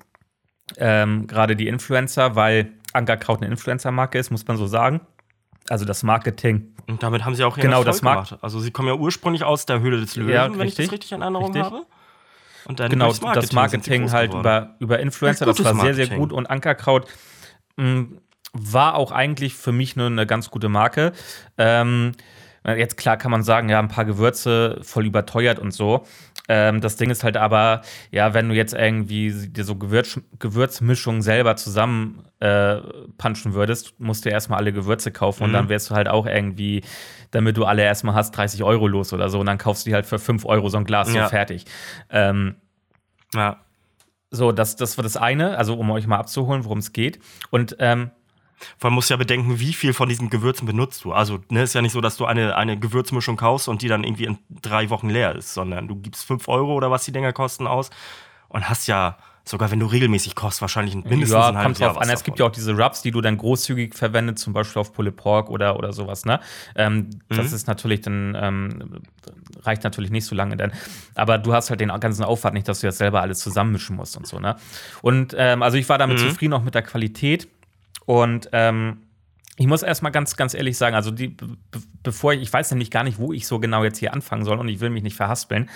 Ähm, Gerade die Influencer, weil Ankerkraut eine Influencer-Marke ist, muss man so sagen. Also das Marketing. Und damit haben sie auch ihren Genau, Erfolg das mag- gemacht. Also sie kommen ja ursprünglich aus der Höhle des Löwen, Ja, wenn ich das richtig in Erinnerung Richtig. habe. Und dann Genau, durchs das Marketing halt über, über Influencer, das Gutes war sehr, sehr Marketing. gut. Und Ankerkraut mh, war auch eigentlich für mich nur eine ganz gute Marke. Ähm, jetzt klar kann man sagen, ja, ein paar Gewürze voll überteuert und so. Ähm, das Ding ist halt aber, ja, wenn du jetzt irgendwie dir so Gewürz, Gewürzmischungen selber zusammen äh, punchen würdest, musst du erstmal alle Gewürze kaufen und Mhm. dann wärst du halt auch irgendwie, damit du alle erstmal hast, 30 Euro los oder so. Und dann kaufst du die halt für 5 Euro so ein Glas Ja. so fertig. Ähm, Ja. so, das, das war das eine, also um euch mal abzuholen, worum es geht. Und ähm, Vor allem musst du ja bedenken, wie viel von diesen Gewürzen benutzt du. Also, ne, ist ja nicht so, dass du eine, eine Gewürzmischung kaufst und die dann irgendwie in drei Wochen leer ist, sondern du gibst 5 Euro oder was die Dinger kosten aus und hast ja, sogar wenn du regelmäßig kostest, wahrscheinlich mindestens ja, ein halbes Jahr drauf was an. Es gibt ja auch diese Rubs, die du dann großzügig verwendest, zum Beispiel auf Pulled Pork oder, oder sowas, ne? Ähm, Das Mhm. ist natürlich dann, ähm, reicht natürlich nicht so lange dann. Aber du hast halt den ganzen Aufwand nicht, dass du jetzt selber alles zusammenmischen musst und so, ne? Und ähm, also ich war damit Mhm. zufrieden, auch mit der Qualität. Und ähm, ich muss erstmal ganz, ganz ehrlich sagen, also die, be bevor ich, ich weiß nämlich gar nicht, wo ich so genau jetzt hier anfangen soll und ich will mich nicht verhaspeln.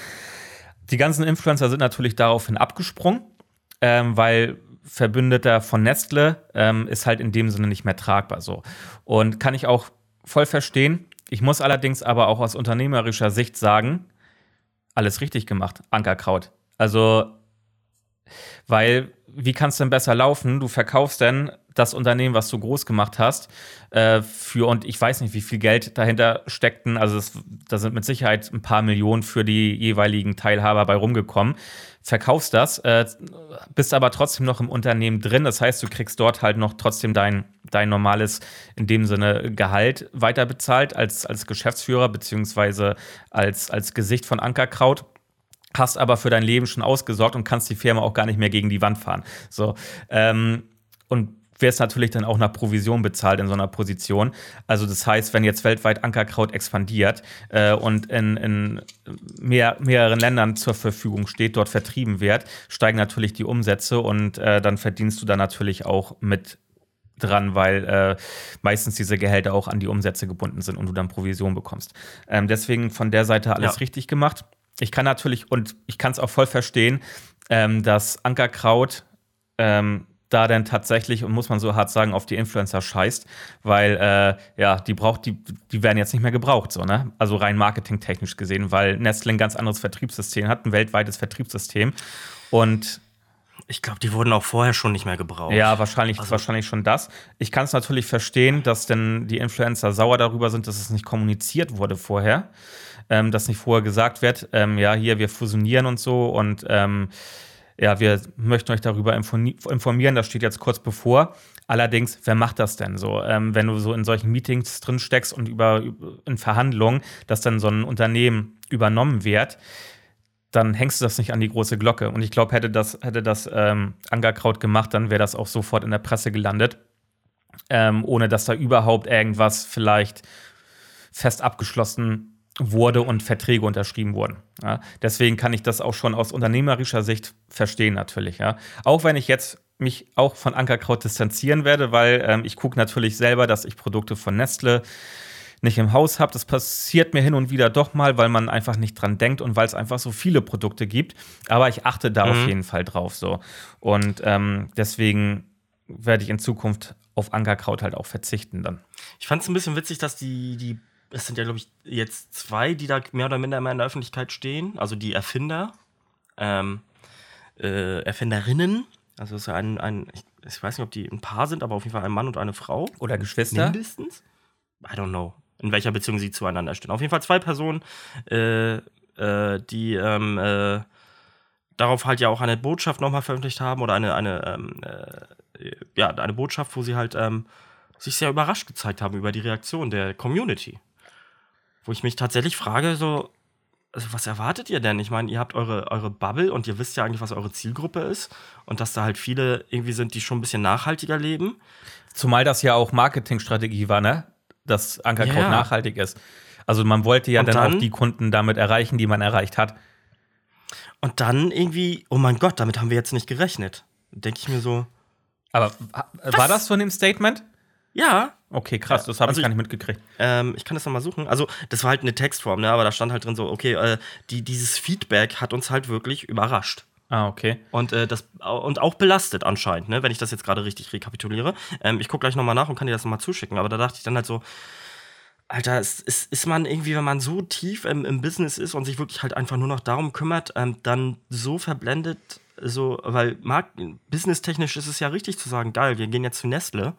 Die ganzen Influencer sind natürlich daraufhin abgesprungen, ähm, weil Verbündeter von Nestle ähm, ist halt in dem Sinne nicht mehr tragbar so. Und kann ich auch voll verstehen. Ich muss allerdings aber auch aus unternehmerischer Sicht sagen, alles richtig gemacht, Ankerkraut. Also, weil, wie kann es denn besser laufen? Du verkaufst denn das Unternehmen, was du groß gemacht hast, äh, für, und ich weiß nicht, wie viel Geld dahinter steckten. Also, das, da sind mit Sicherheit ein paar Millionen für die jeweiligen Teilhaber bei rumgekommen. Verkaufst das, äh, bist aber trotzdem noch im Unternehmen drin. Das heißt, du kriegst dort halt noch trotzdem dein, dein normales, in dem Sinne, Gehalt weiterbezahlt als, als Geschäftsführer, beziehungsweise als, als Gesicht von Ankerkraut hast aber für dein Leben schon ausgesorgt und kannst die Firma auch gar nicht mehr gegen die Wand fahren. So, ähm, und wirst natürlich dann auch nach Provision bezahlt in so einer Position. Also das heißt, wenn jetzt weltweit Ankerkraut expandiert äh, und in, in mehr, mehreren Ländern zur Verfügung steht, dort vertrieben wird, steigen natürlich die Umsätze und äh, dann verdienst du da natürlich auch mit dran, weil äh, meistens diese Gehälter auch an die Umsätze gebunden sind und du dann Provision bekommst. Ähm, deswegen von der Seite alles Ja. richtig gemacht. Ich kann natürlich, und ich kann es auch voll verstehen, ähm, dass Ankerkraut ähm, da dann tatsächlich, und muss man so hart sagen, auf die Influencer scheißt, weil äh, ja, die braucht, die, die werden jetzt nicht mehr gebraucht, so, ne? Also rein marketingtechnisch gesehen, weil Nestle ein ganz anderes Vertriebssystem hat, ein weltweites Vertriebssystem. Und Ich glaube, die wurden auch vorher schon nicht mehr gebraucht. ja, wahrscheinlich, Also- wahrscheinlich schon das. Ich kann es natürlich verstehen, dass denn die Influencer sauer darüber sind, dass es nicht kommuniziert wurde vorher. Ähm, dass nicht vorher gesagt wird, ähm, ja, hier, wir fusionieren und so und ähm, ja, wir möchten euch darüber informieren, das steht jetzt kurz bevor. Allerdings, wer macht das denn so? Ähm, wenn du so in solchen Meetings drin steckst und über, in Verhandlungen, dass dann so ein Unternehmen übernommen wird, dann hängst du das nicht an die große Glocke. Und ich glaube, hätte das, hätte das ähm, Angerkraut gemacht, dann wäre das auch sofort in der Presse gelandet, ähm, ohne dass da überhaupt irgendwas vielleicht fest abgeschlossen wurde und Verträge unterschrieben wurden. Ja, deswegen kann ich das auch schon aus unternehmerischer Sicht verstehen, natürlich. Ja. Auch wenn ich jetzt mich auch von Ankerkraut distanzieren werde, weil ähm, ich gucke natürlich selber, dass ich Produkte von Nestle nicht im Haus habe. Das passiert mir hin und wieder doch mal, weil man einfach nicht dran denkt und weil es einfach so viele Produkte gibt. Aber ich achte da mhm. auf jeden Fall drauf so. Und ähm, deswegen werde ich in Zukunft auf Ankerkraut halt auch verzichten dann. Ich fand es ein bisschen witzig, dass die, die es sind ja, glaube ich, jetzt zwei, die da mehr oder minder immer in der Öffentlichkeit stehen. Also die Erfinder, ähm, äh, Erfinderinnen. Also es ist ja ein, ein ich, ich, weiß nicht, ob die ein Paar sind, aber auf jeden Fall ein Mann und eine Frau. Oder Geschwister. Mindestens. I don't know, in welcher Beziehung sie zueinander stehen. Auf jeden Fall zwei Personen, äh, äh, die ähm, äh, darauf halt ja auch eine Botschaft nochmal veröffentlicht haben oder eine, eine, ähm, äh, ja, eine Botschaft, wo sie halt ähm, sich sehr überrascht gezeigt haben über die Reaktion der Community wo ich mich tatsächlich frage, so, also was erwartet ihr denn? Ich meine, ihr habt eure, eure Bubble und ihr wisst ja eigentlich, was eure Zielgruppe ist und dass da halt viele irgendwie sind, die schon ein bisschen nachhaltiger leben. Zumal das ja auch Marketingstrategie war, ne? Dass Ankerkraut ja. nachhaltig ist. Also man wollte ja dann, dann, auch die Kunden damit erreichen, die man erreicht hat. Und dann irgendwie, oh mein Gott, damit haben wir jetzt nicht gerechnet. Denke ich mir so. Aber war das von dem Statement? Ja. Okay, krass, das habe also ich gar nicht mitgekriegt. Ähm, ich kann das nochmal suchen. Also, das war halt eine Textform, ne? aber da stand halt drin so, okay, äh, die, dieses Feedback hat uns halt wirklich überrascht. Ah, okay. Und, äh, das, und auch belastet anscheinend, ne? wenn ich das jetzt gerade richtig rekapituliere. Ähm, ich gucke gleich nochmal nach und kann dir das nochmal zuschicken. Aber da dachte ich dann halt so, Alter, ist, ist, ist man irgendwie, wenn man so tief im, im Business ist und sich wirklich halt einfach nur noch darum kümmert, ähm, dann so verblendet, so, weil businesstechnisch ist es ja richtig zu sagen, geil, wir gehen jetzt zu Nestle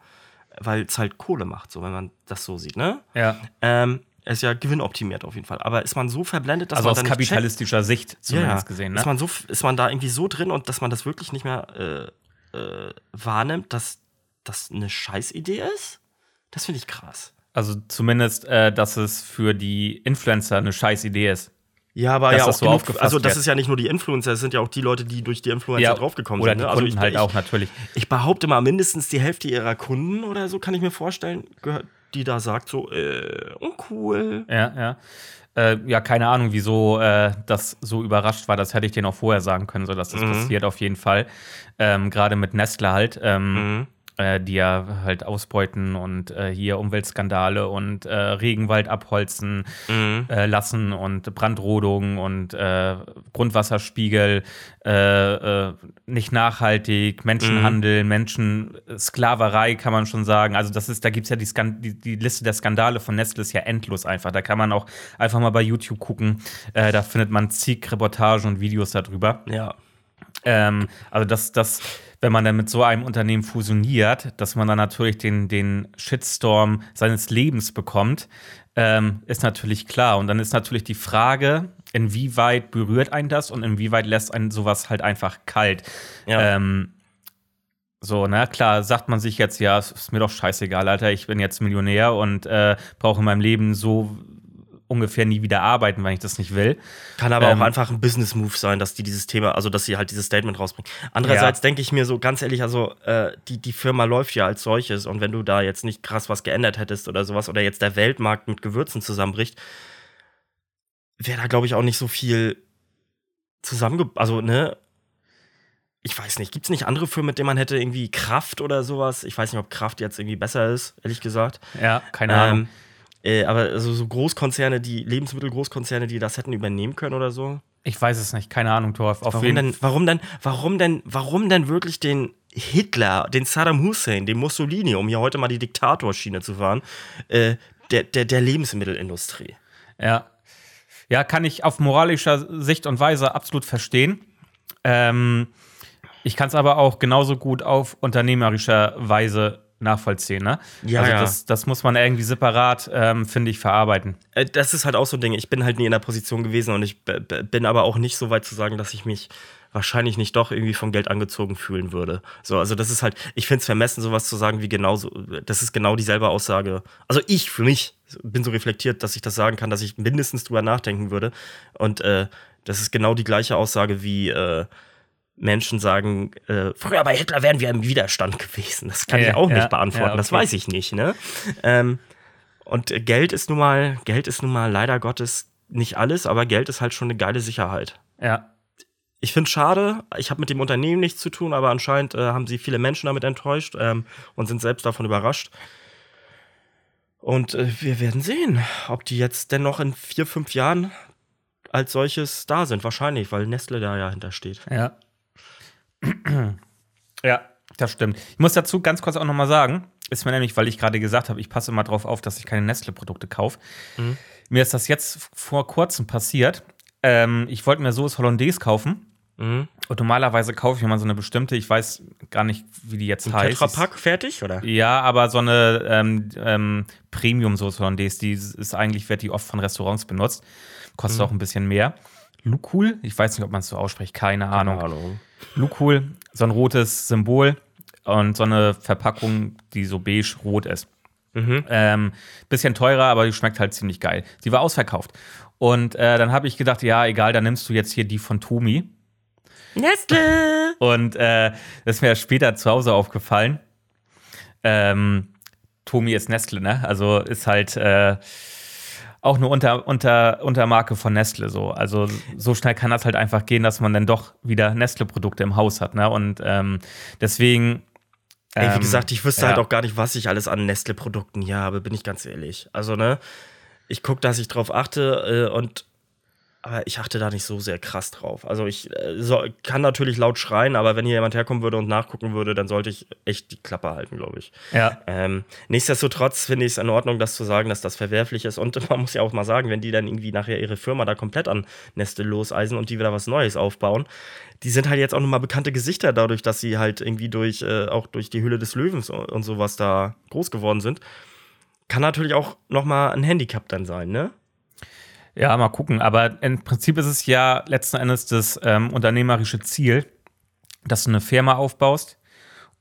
weil es halt Kohle macht, so wenn man das so sieht, ne? Ja. Ähm, er ist ja gewinnoptimiert auf jeden Fall. Aber ist man so verblendet, dass also man. aus kapitalistischer checkt, Sicht zumindest ja, gesehen, ne? Ist man, so, ist man da irgendwie so drin und dass man das wirklich nicht mehr äh, äh, wahrnimmt, dass das eine Scheißidee ist? Das finde ich krass. Also zumindest, äh, dass es für die Influencer eine Scheißidee ist. Ja, aber ja auch so genug, also das ist ja nicht nur die Influencer, es sind ja auch die Leute, die durch die Influencer ja, draufgekommen oder sind. Oder die ne? Kunden also ich, halt auch natürlich. Ich behaupte mal, mindestens die Hälfte ihrer Kunden oder so kann ich mir vorstellen, die da sagt so, äh, uncool. Ja, ja. Äh, ja, keine Ahnung, wieso äh, das so überrascht war. Das hätte ich denen auch vorher sagen können, so dass das mhm. passiert auf jeden Fall. Ähm, Gerade mit Nestle halt. Ähm, mhm äh, die ja halt ausbeuten und äh, hier Umweltskandale und äh, Regenwald abholzen mhm. Äh, lassen und Brandrodung und äh, Grundwasserspiegel äh, nicht nachhaltig, Menschenhandel, mhm. Menschensklaverei kann man schon sagen. Also das ist, da gibt es ja die, die, die, Liste der Skandale von Nestle ist ja endlos einfach. Da kann man auch einfach mal bei YouTube gucken. da findet man zig Reportagen und Videos darüber. Ja. Ähm, also das, das wenn man dann mit so einem Unternehmen fusioniert, dass man dann natürlich den, den Shitstorm seines Lebens bekommt, ähm, ist natürlich klar. Und dann ist natürlich die Frage, inwieweit berührt einen das und inwieweit lässt einen sowas halt einfach kalt. Ja. Ähm, so, na klar, sagt man sich jetzt, ja, ist mir doch scheißegal, Alter, ich bin jetzt Millionär und äh, brauche in meinem Leben so ungefähr nie wieder arbeiten, wenn ich das nicht will. Kann aber ähm, auch einfach ein Business-Move sein, dass die dieses Thema, also dass sie halt dieses Statement rausbringen. Andererseits ja. denke ich mir so ganz ehrlich, also äh, die, die Firma läuft ja als solches und wenn du da jetzt nicht krass was geändert hättest oder sowas oder jetzt der Weltmarkt mit Gewürzen zusammenbricht, wäre da glaube ich auch nicht so viel zusammenge... Also, ne? Ich weiß nicht, gibt es nicht andere Firmen, mit denen man hätte irgendwie Kraft oder sowas? Ich weiß nicht, ob Kraft jetzt irgendwie besser ist, ehrlich gesagt. Ja, keine ähm, Ahnung. Äh, aber also so Großkonzerne, die Lebensmittelgroßkonzerne, die das hätten übernehmen können oder so? Ich weiß es nicht, keine Ahnung, Torf. Auf warum denn, warum denn, warum denn, warum denn wirklich den Hitler, den Saddam Hussein, den Mussolini, um hier heute mal die Diktatorschiene zu fahren, äh, der, der, der Lebensmittelindustrie? Ja. Ja, kann ich auf moralischer Sicht und Weise absolut verstehen. Ähm, ich kann es aber auch genauso gut auf unternehmerischer Weise nachvollziehen, ne? Ja, also ja. Das, das muss man irgendwie separat, ähm, finde ich, verarbeiten. Äh, Das ist halt auch so ein Ding. Ich bin halt nie in der Position gewesen und ich bin aber auch nicht so weit zu sagen, dass ich mich wahrscheinlich nicht doch irgendwie vom Geld angezogen fühlen würde. So, also das ist halt, ich finde es vermessen, sowas zu sagen wie genauso, das ist genau dieselbe Aussage. Also ich für mich bin so reflektiert, dass ich das sagen kann, dass ich mindestens drüber nachdenken würde. Und äh, das ist genau die gleiche Aussage wie äh, Menschen sagen, äh, früher bei Hitler wären wir im Widerstand gewesen. Das kann Ja, ich auch ja, nicht beantworten. ja, Das okay. weiß ich nicht, ne? Ähm, und Geld ist nun mal, Geld ist nun mal leider Gottes nicht alles, aber Geld ist halt schon eine geile Sicherheit. Ja. Ich finde es schade, ich habe mit dem Unternehmen nichts zu tun, aber anscheinend äh, haben sie viele Menschen damit enttäuscht ähm, und sind selbst davon überrascht. Und äh, wir werden sehen, ob die jetzt dennoch in vier, fünf Jahren als solches da sind. Wahrscheinlich, weil Nestle da ja hintersteht. Ja. Ja, das stimmt. Ich muss dazu ganz kurz auch nochmal sagen, ist mir nämlich, weil ich gerade gesagt habe, ich passe immer drauf auf, dass ich keine Nestle-Produkte kaufe. Mir ist das jetzt vor kurzem passiert. Ähm, ich wollte mir Soße Hollandaise kaufen. Mhm. Und normalerweise kaufe ich mir mal so eine bestimmte, ich weiß gar nicht, wie die jetzt Ein heißt. Tetrapack fertig, oder? Ja, aber so eine ähm, ähm, Premium-Soße Hollandaise, die ist eigentlich, wird die oft von Restaurants benutzt. Kostet auch ein bisschen mehr. Lukul, ich weiß nicht, ob man es so ausspricht, keine Ahnung. Ahnung. Lukul, so ein rotes Symbol und so eine Verpackung, die so beige-rot ist. Mhm. Ähm, bisschen teurer, aber die schmeckt halt ziemlich geil. Sie war ausverkauft. Und äh, dann habe ich gedacht, ja, egal, dann nimmst du jetzt hier die von Tomi. Nestle! Und äh, das ist mir später zu Hause aufgefallen. Ähm, Tomi ist Nestle, ne? Also ist halt äh, auch eine Unter, Unter, Untermarke von Nestle so. Also so schnell kann das halt einfach gehen, dass man dann doch wieder Nestle-Produkte im Haus hat, ne? Und ähm, deswegen. Ey, wie ähm, gesagt, ich wüsste ja. halt auch gar nicht, was ich alles an Nestle-Produkten hier habe, bin ich ganz ehrlich. Also, ne, ich gucke, dass ich drauf achte äh, und aber ich achte da nicht so sehr krass drauf. Also ich äh, so, kann natürlich laut schreien, aber wenn hier jemand herkommen würde und nachgucken würde, dann sollte ich echt die Klappe halten, glaube ich. Ja. Ähm, nichtsdestotrotz finde ich es in Ordnung, das zu sagen, dass das verwerflich ist. Und man muss ja auch mal sagen, wenn die dann irgendwie nachher ihre Firma da komplett an Nestle loseisen und die wieder was Neues aufbauen, die sind halt jetzt auch nochmal bekannte Gesichter dadurch, dass sie halt irgendwie durch, äh, auch durch die Hülle des Löwens und, und sowas da groß geworden sind. Kann natürlich auch nochmal ein Handicap dann sein, ne? Ja, mal gucken. Aber im Prinzip ist es ja letzten Endes das ähm, unternehmerische Ziel, dass du eine Firma aufbaust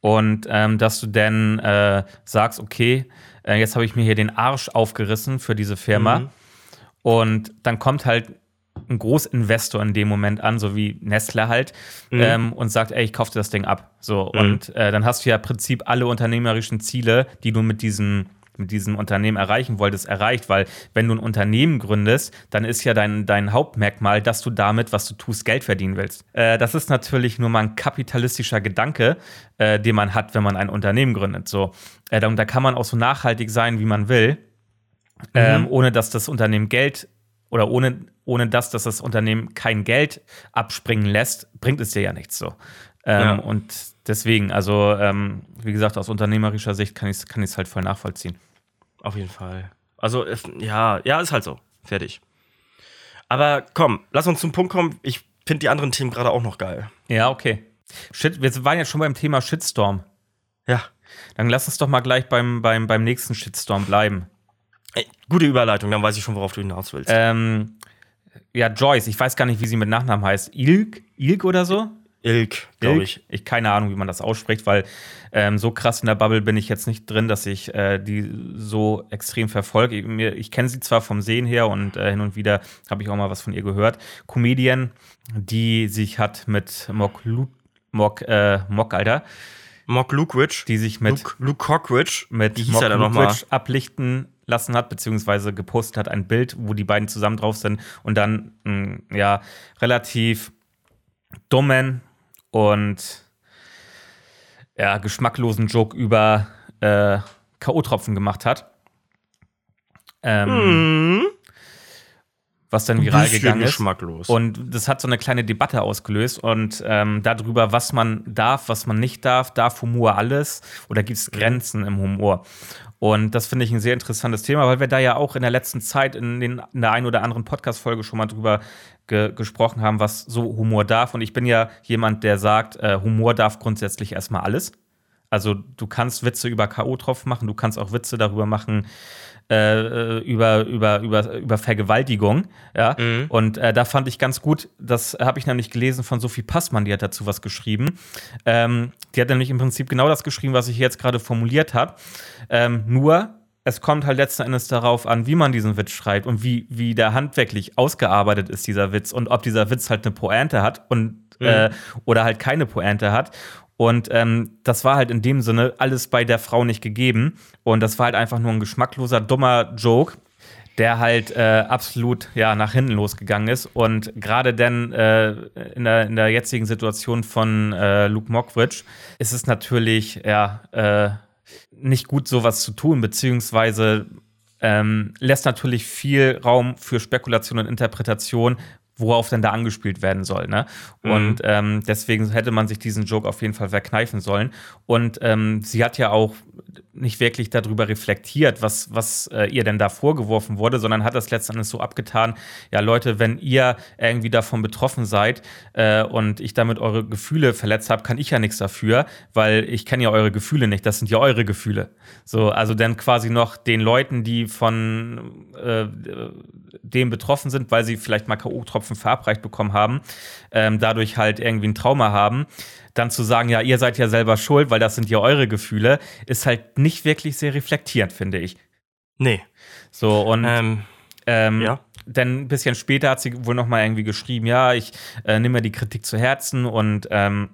und ähm, dass du dann äh, sagst, okay, äh, jetzt habe ich mir hier den Arsch aufgerissen für diese Firma. Mhm. Und dann kommt halt ein Großinvestor in dem Moment an, so wie Nestle halt, Mhm. ähm, und sagt, ey, ich kauf dir das Ding ab. So, und äh, dann hast du ja im Prinzip alle unternehmerischen Ziele, die du mit diesem mit diesem Unternehmen erreichen wolltest, erreicht, weil wenn du ein Unternehmen gründest, dann ist ja dein, dein Hauptmerkmal, dass du damit, was du tust, Geld verdienen willst. Äh, das ist natürlich nur mal ein kapitalistischer Gedanke, äh, den man hat, wenn man ein Unternehmen gründet. So, äh, da, da kann man auch so nachhaltig sein, wie man will, ähm, ohne dass das Unternehmen Geld oder ohne, ohne dass, dass das Unternehmen kein Geld abspringen lässt, bringt es dir ja nichts so. Ähm, Ja. Und deswegen, also ähm, wie gesagt, aus unternehmerischer Sicht kann ich es kann ich's halt voll nachvollziehen. Auf jeden Fall. Also, ja, ja, ist halt so. Fertig. Aber komm, lass uns zum Punkt kommen. Ich finde die anderen Themen gerade auch noch geil. Ja, okay. Shit, wir waren ja schon beim Thema Shitstorm. Ja. Dann lass uns doch mal gleich beim, beim, beim nächsten Shitstorm bleiben. Ey, gute Überleitung, dann weiß ich schon, worauf du hinaus willst. Ähm, ja, Joyce, ich weiß gar nicht, wie sie mit Nachnamen heißt. Ilk? Ilk oder so? Ilk, glaube ich. Ich keine Ahnung, wie man das ausspricht, weil ähm, so krass in der Bubble bin ich jetzt nicht drin, dass ich äh, die so extrem verfolge. Ich, mir- ich kenne sie zwar vom Sehen her und äh, hin und wieder habe ich auch mal was von ihr gehört. Comedian, die sich hat mit Mock, Lu Mock, äh, Mock, Alter, Mock Lukwitch. die sich mit Luke, Luke Cockridge. mit Mock er? Lukic ablichten lassen hat, beziehungsweise gepostet hat, ein Bild, wo die beiden zusammen drauf sind und dann einen, ja, relativ dummen und ja, geschmacklosen Joke über äh, K.O.-Tropfen gemacht hat. Ähm, Hm. Was dann viral gegangen ist. geschmacklos. Und das hat so eine kleine Debatte ausgelöst und ähm, darüber, was man darf, was man nicht darf. Darf Humor alles oder gibt es Grenzen im Humor? Und das finde ich ein sehr interessantes Thema, weil wir da ja auch in der letzten Zeit in, den, in der einen oder anderen Podcast-Folge schon mal drüber ge gesprochen haben, was so Humor darf. Und ich bin ja jemand, der sagt, äh, Humor darf grundsätzlich erstmal alles. Also du kannst Witze über K.O.-Tropfen machen, du kannst auch Witze darüber machen, äh, über, über, über, über Vergewaltigung. Ja? Mhm. Und äh, da fand ich ganz gut, das habe ich nämlich gelesen von Sophie Passmann, die hat dazu was geschrieben. Ähm, die hat nämlich im Prinzip genau das geschrieben, was ich jetzt gerade formuliert habe. Ähm, nur es kommt halt letzten Endes darauf an, wie man diesen Witz schreibt und wie, wie der handwerklich ausgearbeitet ist, dieser Witz, und ob dieser Witz halt eine Pointe hat und mhm. äh, oder halt keine Pointe hat. Und ähm, das war halt in dem Sinne alles bei der Frau nicht gegeben. Und das war halt einfach nur ein geschmackloser, dummer Joke, der halt äh, absolut ja, nach hinten losgegangen ist. Und gerade denn äh, in, der, in der jetzigen Situation von äh, Luke Mockridge ist es natürlich ja, äh, nicht gut, sowas zu tun, beziehungsweise ähm, lässt natürlich viel Raum für Spekulation und Interpretation, worauf denn da angespielt werden soll. Ne? Mhm. Und ähm, deswegen hätte man sich diesen Joke auf jeden Fall verkneifen sollen. Und ähm, sie hat ja auch nicht wirklich darüber reflektiert, was, was äh, ihr denn da vorgeworfen wurde, sondern hat das letztendlich so abgetan, ja Leute, wenn ihr irgendwie davon betroffen seid äh, und ich damit eure Gefühle verletzt habe, kann ich ja nichts dafür, weil ich kenne ja eure Gefühle nicht, das sind ja eure Gefühle. So, also dann quasi noch den Leuten, die von äh, dem betroffen sind, weil sie vielleicht mal K.O.-Tropfen verabreicht bekommen haben, ähm, dadurch halt irgendwie ein Trauma haben, dann zu sagen, ja, ihr seid ja selber schuld, weil das sind ja eure Gefühle, ist halt nicht wirklich sehr reflektierend, finde ich. Nee. So, und ähm, ähm, ja. Denn ein bisschen später hat sie wohl noch mal irgendwie geschrieben, ja, ich äh, nehme mir die Kritik zu Herzen und ähm,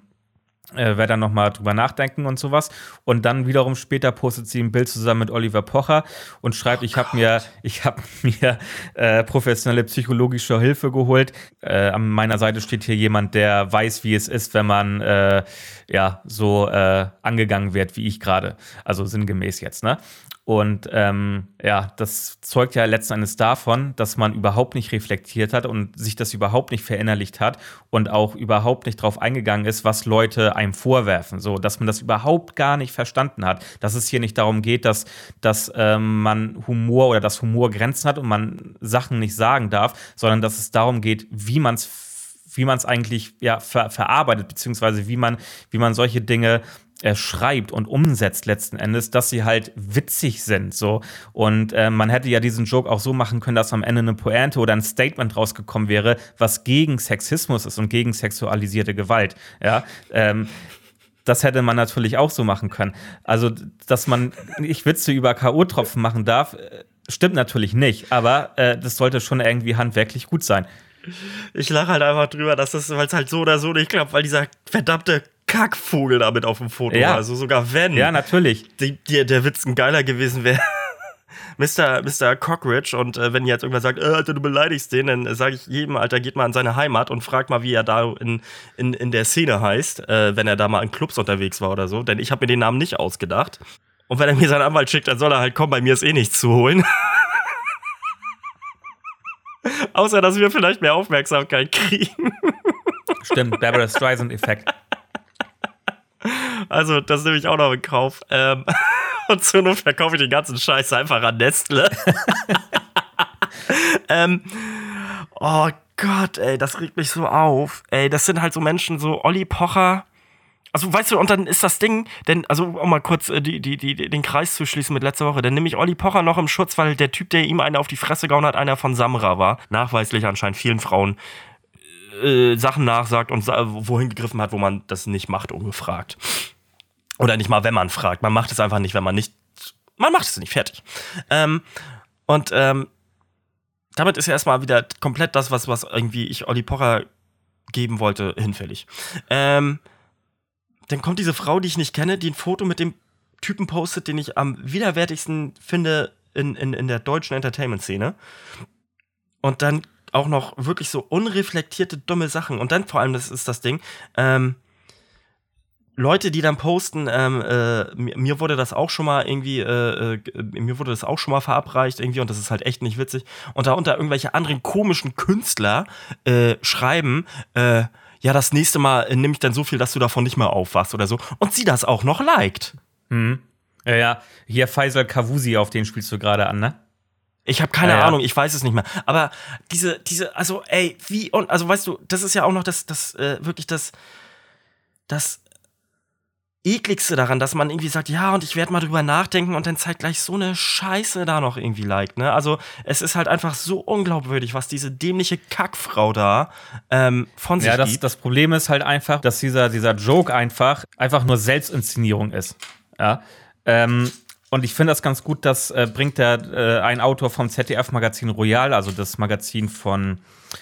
äh, werde dann nochmal drüber nachdenken und sowas. Und dann wiederum später postet sie ein Bild zusammen mit Oliver Pocher und schreibt, oh ich habe mir, ich habe mir äh, professionelle psychologische Hilfe geholt. Äh, an meiner Seite steht hier jemand, der weiß, wie es ist, wenn man äh, ja so äh, angegangen wird, wie ich gerade. Also sinngemäß jetzt, ne? Und ähm, ja, das zeugt ja letzten Endes davon, dass man überhaupt nicht reflektiert hat und sich das überhaupt nicht verinnerlicht hat und auch überhaupt nicht drauf eingegangen ist, was Leute einem vorwerfen. So, dass man das überhaupt gar nicht verstanden hat. Dass es hier nicht darum geht, dass, dass ähm, man Humor oder dass Humor Grenzen hat und man Sachen nicht sagen darf, sondern dass es darum geht, wie man es wie man es eigentlich ja, ver verarbeitet, beziehungsweise wie man, wie man solche Dinge äh, schreibt und umsetzt letzten Endes, dass sie halt witzig sind. So. Und äh, man hätte ja diesen Joke auch so machen können, dass am Ende eine Pointe oder ein Statement rausgekommen wäre, was gegen Sexismus ist und gegen sexualisierte Gewalt. Ja. Ähm, das hätte man natürlich auch so machen können. Also, dass man nicht Witze über K.O.-Tropfen machen darf, äh, stimmt natürlich nicht, aber äh, das sollte schon irgendwie handwerklich gut sein. Ich lache halt einfach drüber, dass das, weil es halt so oder so nicht klappt, weil dieser verdammte Kackvogel damit auf dem Foto ja. Also sogar wenn. Ja, natürlich. Die, die, der Witz ein geiler gewesen wäre. Mr. Mr. Cockridge und äh, wenn jetzt irgendwer sagt, äh, Alter, du beleidigst den, dann äh, sage ich jedem, Alter, geht mal in seine Heimat und fragt mal, wie er da in, in, in der Szene heißt, äh, wenn er da mal in Clubs unterwegs war oder so, denn ich habe mir den Namen nicht ausgedacht. Und wenn er mir seinen Anwalt schickt, dann soll er halt kommen, bei mir ist eh nichts zu holen. Außer, dass wir vielleicht mehr Aufmerksamkeit kriegen. Stimmt, Barbara Streisand-Effekt. Also, das nehme ich auch noch in Kauf. Ähm, und zur Not verkaufe ich den ganzen Scheiß einfach an Nestle. ähm, oh Gott, ey, das regt mich so auf. Ey, das sind halt so Menschen, so Olli Pocher. Also, weißt du, und dann ist das Ding, denn, also, um mal kurz äh, die, die, die, den Kreis zu schließen mit letzter Woche, dann nehme ich Olli Pocher noch im Schutz, weil der Typ, der ihm eine auf die Fresse gehauen hat, einer von Samra war. Nachweislich anscheinend vielen Frauen äh, Sachen nachsagt und wohin gegriffen hat, wo man das nicht macht, ungefragt. Oder nicht mal, wenn man fragt. Man macht es einfach nicht, wenn man nicht. Man macht es nicht, fertig. Ähm, und ähm, damit ist ja erstmal wieder komplett das, was, was irgendwie ich Olli Pocher geben wollte, hinfällig. Ähm, dann kommt diese Frau, die ich nicht kenne, die ein Foto mit dem Typen postet, den ich am widerwärtigsten finde in, in, in der deutschen Entertainment-Szene. Und dann auch noch wirklich so unreflektierte, dumme Sachen. Und dann vor allem, das ist das Ding, ähm, Leute, die dann posten, ähm, äh, mir, wurde das auch schon mal irgendwie, äh, äh, mir wurde das auch schon mal verabreicht irgendwie und das ist halt echt nicht witzig. Und da unter irgendwelche anderen komischen Künstler äh, schreiben, äh, ja, das nächste Mal äh, nehme ich dann so viel, dass du davon nicht mehr aufwachst oder so. Und sie das auch noch liked. Mhm. Ja, ja. Hier Faisal Kavusi, auf den spielst du gerade an, ne? Ich habe keine ja, ja. Ahnung, ich weiß es nicht mehr. Aber diese, diese, also, ey, wie, und, also weißt du, das ist ja auch noch das, das, äh, wirklich das, das ekligste daran, dass man irgendwie sagt, ja, und ich werde mal drüber nachdenken und dann zeigt gleich so eine Scheiße da noch irgendwie liked, ne? Also es ist halt einfach so unglaubwürdig, was diese dämliche Kackfrau da ähm, von sich Ja, das, gibt. das Problem ist halt einfach, dass dieser, dieser Joke einfach, einfach nur Selbstinszenierung ist. Ja. Ähm, und ich finde das ganz gut, das äh, bringt der, äh, ein Autor vom ZDF-Magazin Royal, also das Magazin von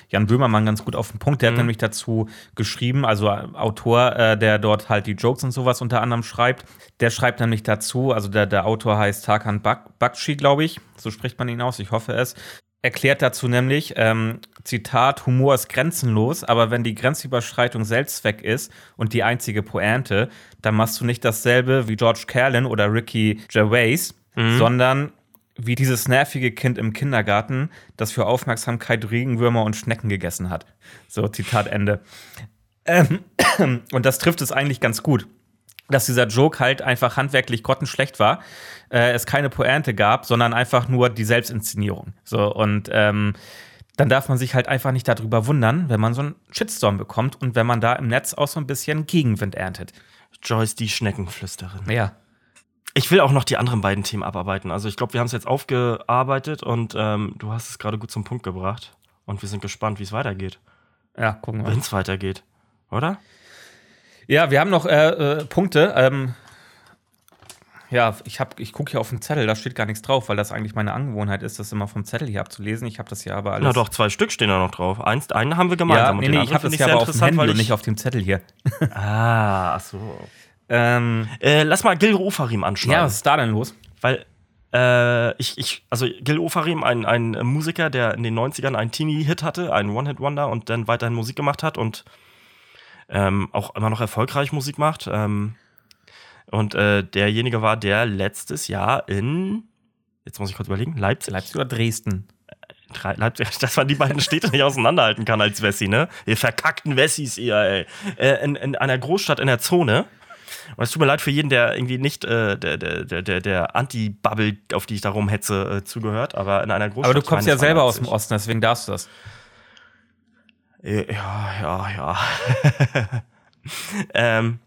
Jan Böhmermann, ganz gut auf den Punkt. Der hat nämlich dazu geschrieben, also äh, Autor, äh, der dort halt die Jokes und sowas unter anderem schreibt. Der schreibt nämlich dazu, also der, der Autor heißt Tarkan Bak Bakshi, glaube ich, so spricht man ihn aus, ich hoffe es. Erklärt dazu nämlich, ähm, Zitat, Humor ist grenzenlos, aber wenn die Grenzüberschreitung Selbstzweck ist und die einzige Pointe, dann machst du nicht dasselbe wie George Carlin oder Ricky Gervais, sondern wie dieses nervige Kind im Kindergarten, das für Aufmerksamkeit Regenwürmer und Schnecken gegessen hat. So, Zitat Ende. Ähm, und das trifft es eigentlich ganz gut dass dieser Joke halt einfach handwerklich grottenschlecht war, äh, es keine Pointe gab, sondern einfach nur die Selbstinszenierung. So, und ähm, dann darf man sich halt einfach nicht darüber wundern, wenn man so einen Shitstorm bekommt und wenn man da im Netz auch so ein bisschen Gegenwind erntet. Joyce, die Schneckenflüsterin. Ja. Ich will auch noch die anderen beiden Themen abarbeiten. Also ich glaube, wir haben es jetzt aufgearbeitet und ähm, du hast es gerade gut zum Punkt gebracht. Und wir sind gespannt, wie es weitergeht. Ja, gucken wir. Wenn es weitergeht. Oder? Ja, wir haben noch äh, äh, Punkte. Ähm, ja, ich, hab- ich gucke hier auf den Zettel, da steht gar nichts drauf, weil das eigentlich meine Angewohnheit ist, das immer vom Zettel hier abzulesen. Ich habe das hier aber alles. Na doch, zwei Stück stehen da noch drauf. Eins, einen haben wir Ja, gemeinsam. nee, und den nee, ich habe das sehr aber auf dem Handy und ich- nicht auf dem Zettel hier. Ah, ach so. Ähm, Äh, lass mal Gil Ofarim ja, anschneiden. was ist da denn los? Weil äh, ich, ich, also Gil Ofarim, ein, ein Musiker, der in den 90ern einen Teenie-Hit hatte, einen One-Hit-Wonder und dann weiterhin Musik gemacht hat und ähm, auch immer noch erfolgreich Musik macht. Ähm, und äh, derjenige war, der letztes Jahr in, jetzt muss ich kurz überlegen, Leipzig. Leipzig oder Dresden? Drei- Leipzig, dass man die beiden Städte nicht auseinanderhalten kann als Wessi, ne? Ihr verkackten Wessis, ihr, ey. Äh, in, in einer Großstadt in der Zone. Und es tut mir leid für jeden, der irgendwie nicht äh, der, der, der, der, Anti-Bubble, auf die ich da rumhetze, äh, zugehört, aber in einer Großstadt. Aber du kommst ja selber aus dem 280. Osten, deswegen darfst du das. Ja, ja, ja. ähm,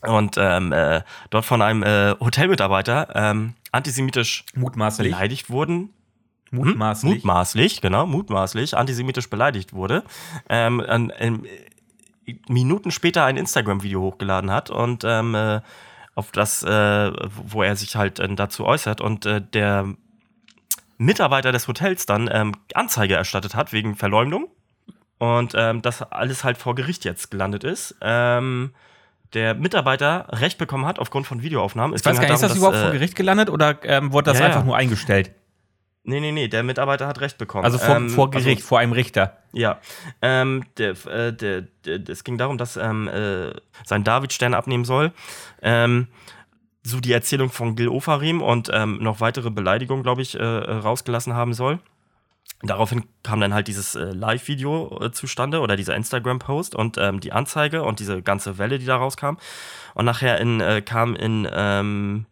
und ähm, äh, dort von einem äh, Hotelmitarbeiter ähm, antisemitisch Mutmaßlich. beleidigt wurden. Mutmaßlich. Mutmaßlich, genau, mutmaßlich antisemitisch beleidigt wurde. Ähm, an, ähm, Minuten später ein Instagram-Video hochgeladen hat und ähm, äh, auf das, äh, wo er sich halt äh, dazu äußert und äh, der Mitarbeiter des Hotels dann ähm, Anzeige erstattet hat wegen Verleumdung und ähm, das alles halt vor Gericht jetzt gelandet ist. Ähm, der Mitarbeiter Recht bekommen hat aufgrund von Videoaufnahmen. Es Ich weiß ging gar nicht, ist halt das darum, überhaupt dass, vor Gericht gelandet oder ähm, wurde das ja, einfach ja. nur eingestellt? Nee, nee, nee, der Mitarbeiter hat Recht bekommen. Also vor, Ähm, vor Gericht, also- vor einem Richter. Ja, ähm, der, äh, der, der, es ging darum, dass ähm, äh, sein David-Stern abnehmen soll. Ähm, so die Erzählung von Gil Ofarim und ähm, noch weitere Beleidigungen, glaube ich, äh, äh, rausgelassen haben soll. Daraufhin kam dann halt dieses äh, Live-Video äh, zustande oder dieser Instagram-Post und ähm, die Anzeige und diese ganze Welle, die da rauskam. Und nachher in, äh, kam in ähm,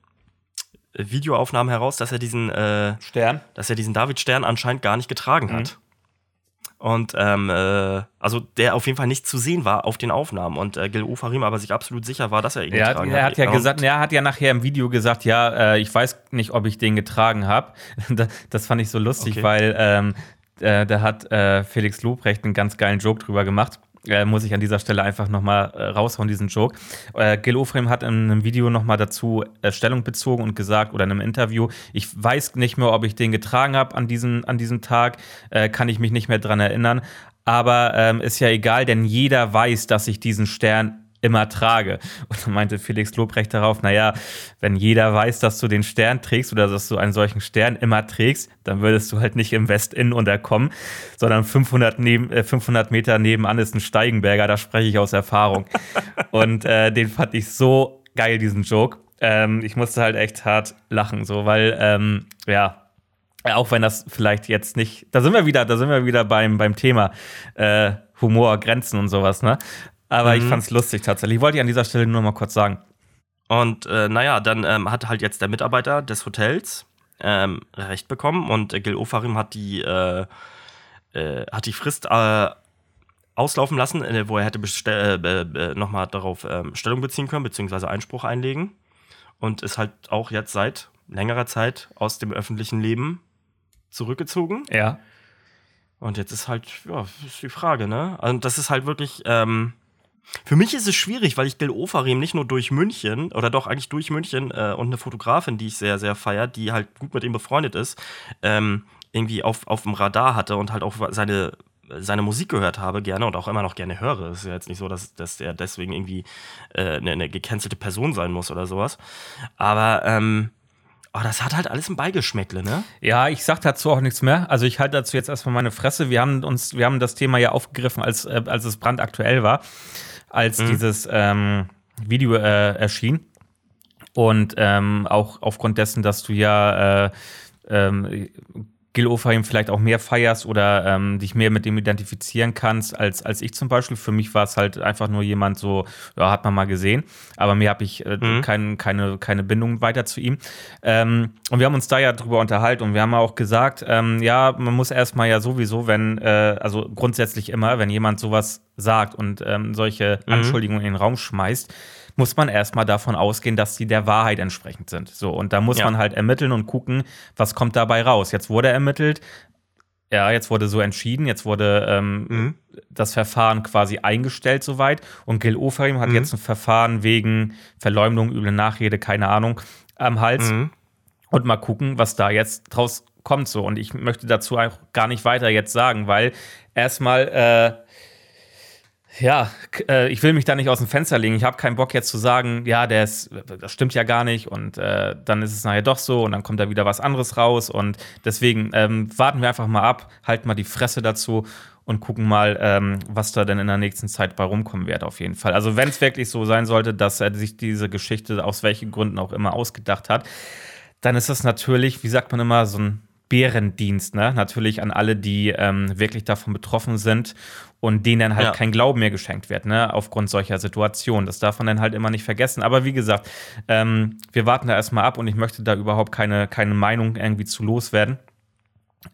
Videoaufnahmen heraus, dass er diesen äh, Stern. dass er diesen David-Stern anscheinend gar nicht getragen Mhm. hat. Und ähm, äh, also der auf jeden Fall nicht zu sehen war auf den Aufnahmen. Und äh, Gil Ofarim aber sich absolut sicher war, dass er ihn Er hat, getragen er hat ja Und- gesagt, er hat ja nachher im Video gesagt, ja, äh, ich weiß nicht, ob ich den getragen habe. das, das fand ich so lustig, Okay. weil ähm, äh, da hat äh, Felix Lobrecht einen ganz geilen Joke drüber gemacht. Äh, muss ich an dieser Stelle einfach nochmal äh, raushauen, diesen Joke. Äh, Gil Ofrem hat in einem Video nochmal dazu äh, Stellung bezogen und gesagt, oder in einem Interview, ich weiß nicht mehr, ob ich den getragen habe an diesem, an diesem Tag, äh, kann ich mich nicht mehr dran erinnern. Aber ähm, ist ja egal, denn jeder weiß, dass ich diesen Stern immer trage. Und dann meinte Felix Lobrecht darauf, naja, wenn jeder weiß, dass du den Stern trägst oder dass du einen solchen Stern immer trägst, dann würdest du halt nicht im West-Inn unterkommen, sondern 500, neben, äh, 500 Meter nebenan ist ein Steigenberger, da spreche ich aus Erfahrung. Und äh, den fand ich so geil, diesen Joke. Ähm, ich musste halt echt hart lachen, so, weil, ähm, ja, auch wenn das vielleicht jetzt nicht, da sind wir wieder, da sind wir wieder beim, beim Thema äh, Humor, Grenzen und sowas, ne? Aber ich Mhm. fand's lustig tatsächlich. Wollte ich an dieser Stelle nur mal kurz sagen. Und äh, naja, dann ähm, hat halt jetzt der Mitarbeiter des Hotels ähm, Recht bekommen und äh, Gil Ofarim hat die, äh, äh, hat die Frist äh, auslaufen lassen, äh, wo er hätte äh, äh, nochmal darauf ähm, Stellung beziehen können, beziehungsweise Einspruch einlegen. Und ist halt auch jetzt seit längerer Zeit aus dem öffentlichen Leben zurückgezogen. Ja. Und jetzt ist halt, ja, ist die Frage, ne? Also das ist halt wirklich, ähm, für mich ist es schwierig, weil ich Gil Ofarim nicht nur durch München, oder doch eigentlich durch München äh, und eine Fotografin, die ich sehr, sehr feiere, die halt gut mit ihm befreundet ist, ähm, irgendwie auf, auf dem Radar hatte und halt auch seine, seine Musik gehört habe gerne und auch immer noch gerne höre. Es ist ja jetzt nicht so, dass, dass er deswegen irgendwie äh, eine, eine gecancelte Person sein muss oder sowas. Aber ähm, Oh, das hat halt alles ein Beigeschmäckle, ne? Ja, ich sag dazu auch nichts mehr. Also ich halte dazu jetzt erstmal meine Fresse. Wir haben uns, wir haben das Thema ja aufgegriffen, als, äh, als es brandaktuell war, als mhm. dieses ähm, Video äh, erschien. Und ähm, auch aufgrund dessen, dass du ja äh, ähm, Gil Ofarim vielleicht auch mehr feierst oder ähm, dich mehr mit dem identifizieren kannst als, als ich zum Beispiel. Für mich war es halt einfach nur jemand so, ja, hat man mal gesehen, aber mehr habe ich äh, mhm. kein, keine, keine Bindung weiter zu ihm. Ähm, und wir haben uns da ja drüber unterhalten und wir haben auch gesagt, ähm, ja, man muss erstmal ja sowieso, wenn, äh, also grundsätzlich immer, wenn jemand sowas sagt und ähm, solche mhm. Anschuldigungen in den Raum schmeißt, muss man erstmal davon ausgehen, dass die der Wahrheit entsprechend sind. So, und da muss ja. man halt ermitteln und gucken, was kommt dabei raus. Jetzt wurde ermittelt, ja, jetzt wurde so entschieden, jetzt wurde ähm, mhm. das Verfahren quasi eingestellt soweit und Gil Oferim hat mhm. jetzt ein Verfahren wegen Verleumdung, üble Nachrede, keine Ahnung, am Hals. Mhm. Und mal gucken, was da jetzt draus kommt so. Und ich möchte dazu auch gar nicht weiter jetzt sagen, weil erstmal äh, ja, äh, ich will mich da nicht aus dem Fenster legen. Ich habe keinen Bock jetzt zu sagen, ja, der ist, das stimmt ja gar nicht und äh, dann ist es nachher doch so und dann kommt da wieder was anderes raus und deswegen ähm, warten wir einfach mal ab, halten mal die Fresse dazu und gucken mal, ähm, was da denn in der nächsten Zeit bei rumkommen wird, auf jeden Fall. Also, wenn es wirklich so sein sollte, dass er sich diese Geschichte aus welchen Gründen auch immer ausgedacht hat, dann ist das natürlich, wie sagt man immer, so ein Bärendienst, ne? Natürlich an alle, die ähm, wirklich davon betroffen sind und denen dann halt ja. kein Glauben mehr geschenkt wird, ne? Aufgrund solcher Situationen. Das darf man dann halt immer nicht vergessen. Aber wie gesagt, ähm, wir warten da erstmal ab und ich möchte da überhaupt keine, keine Meinung irgendwie zu loswerden.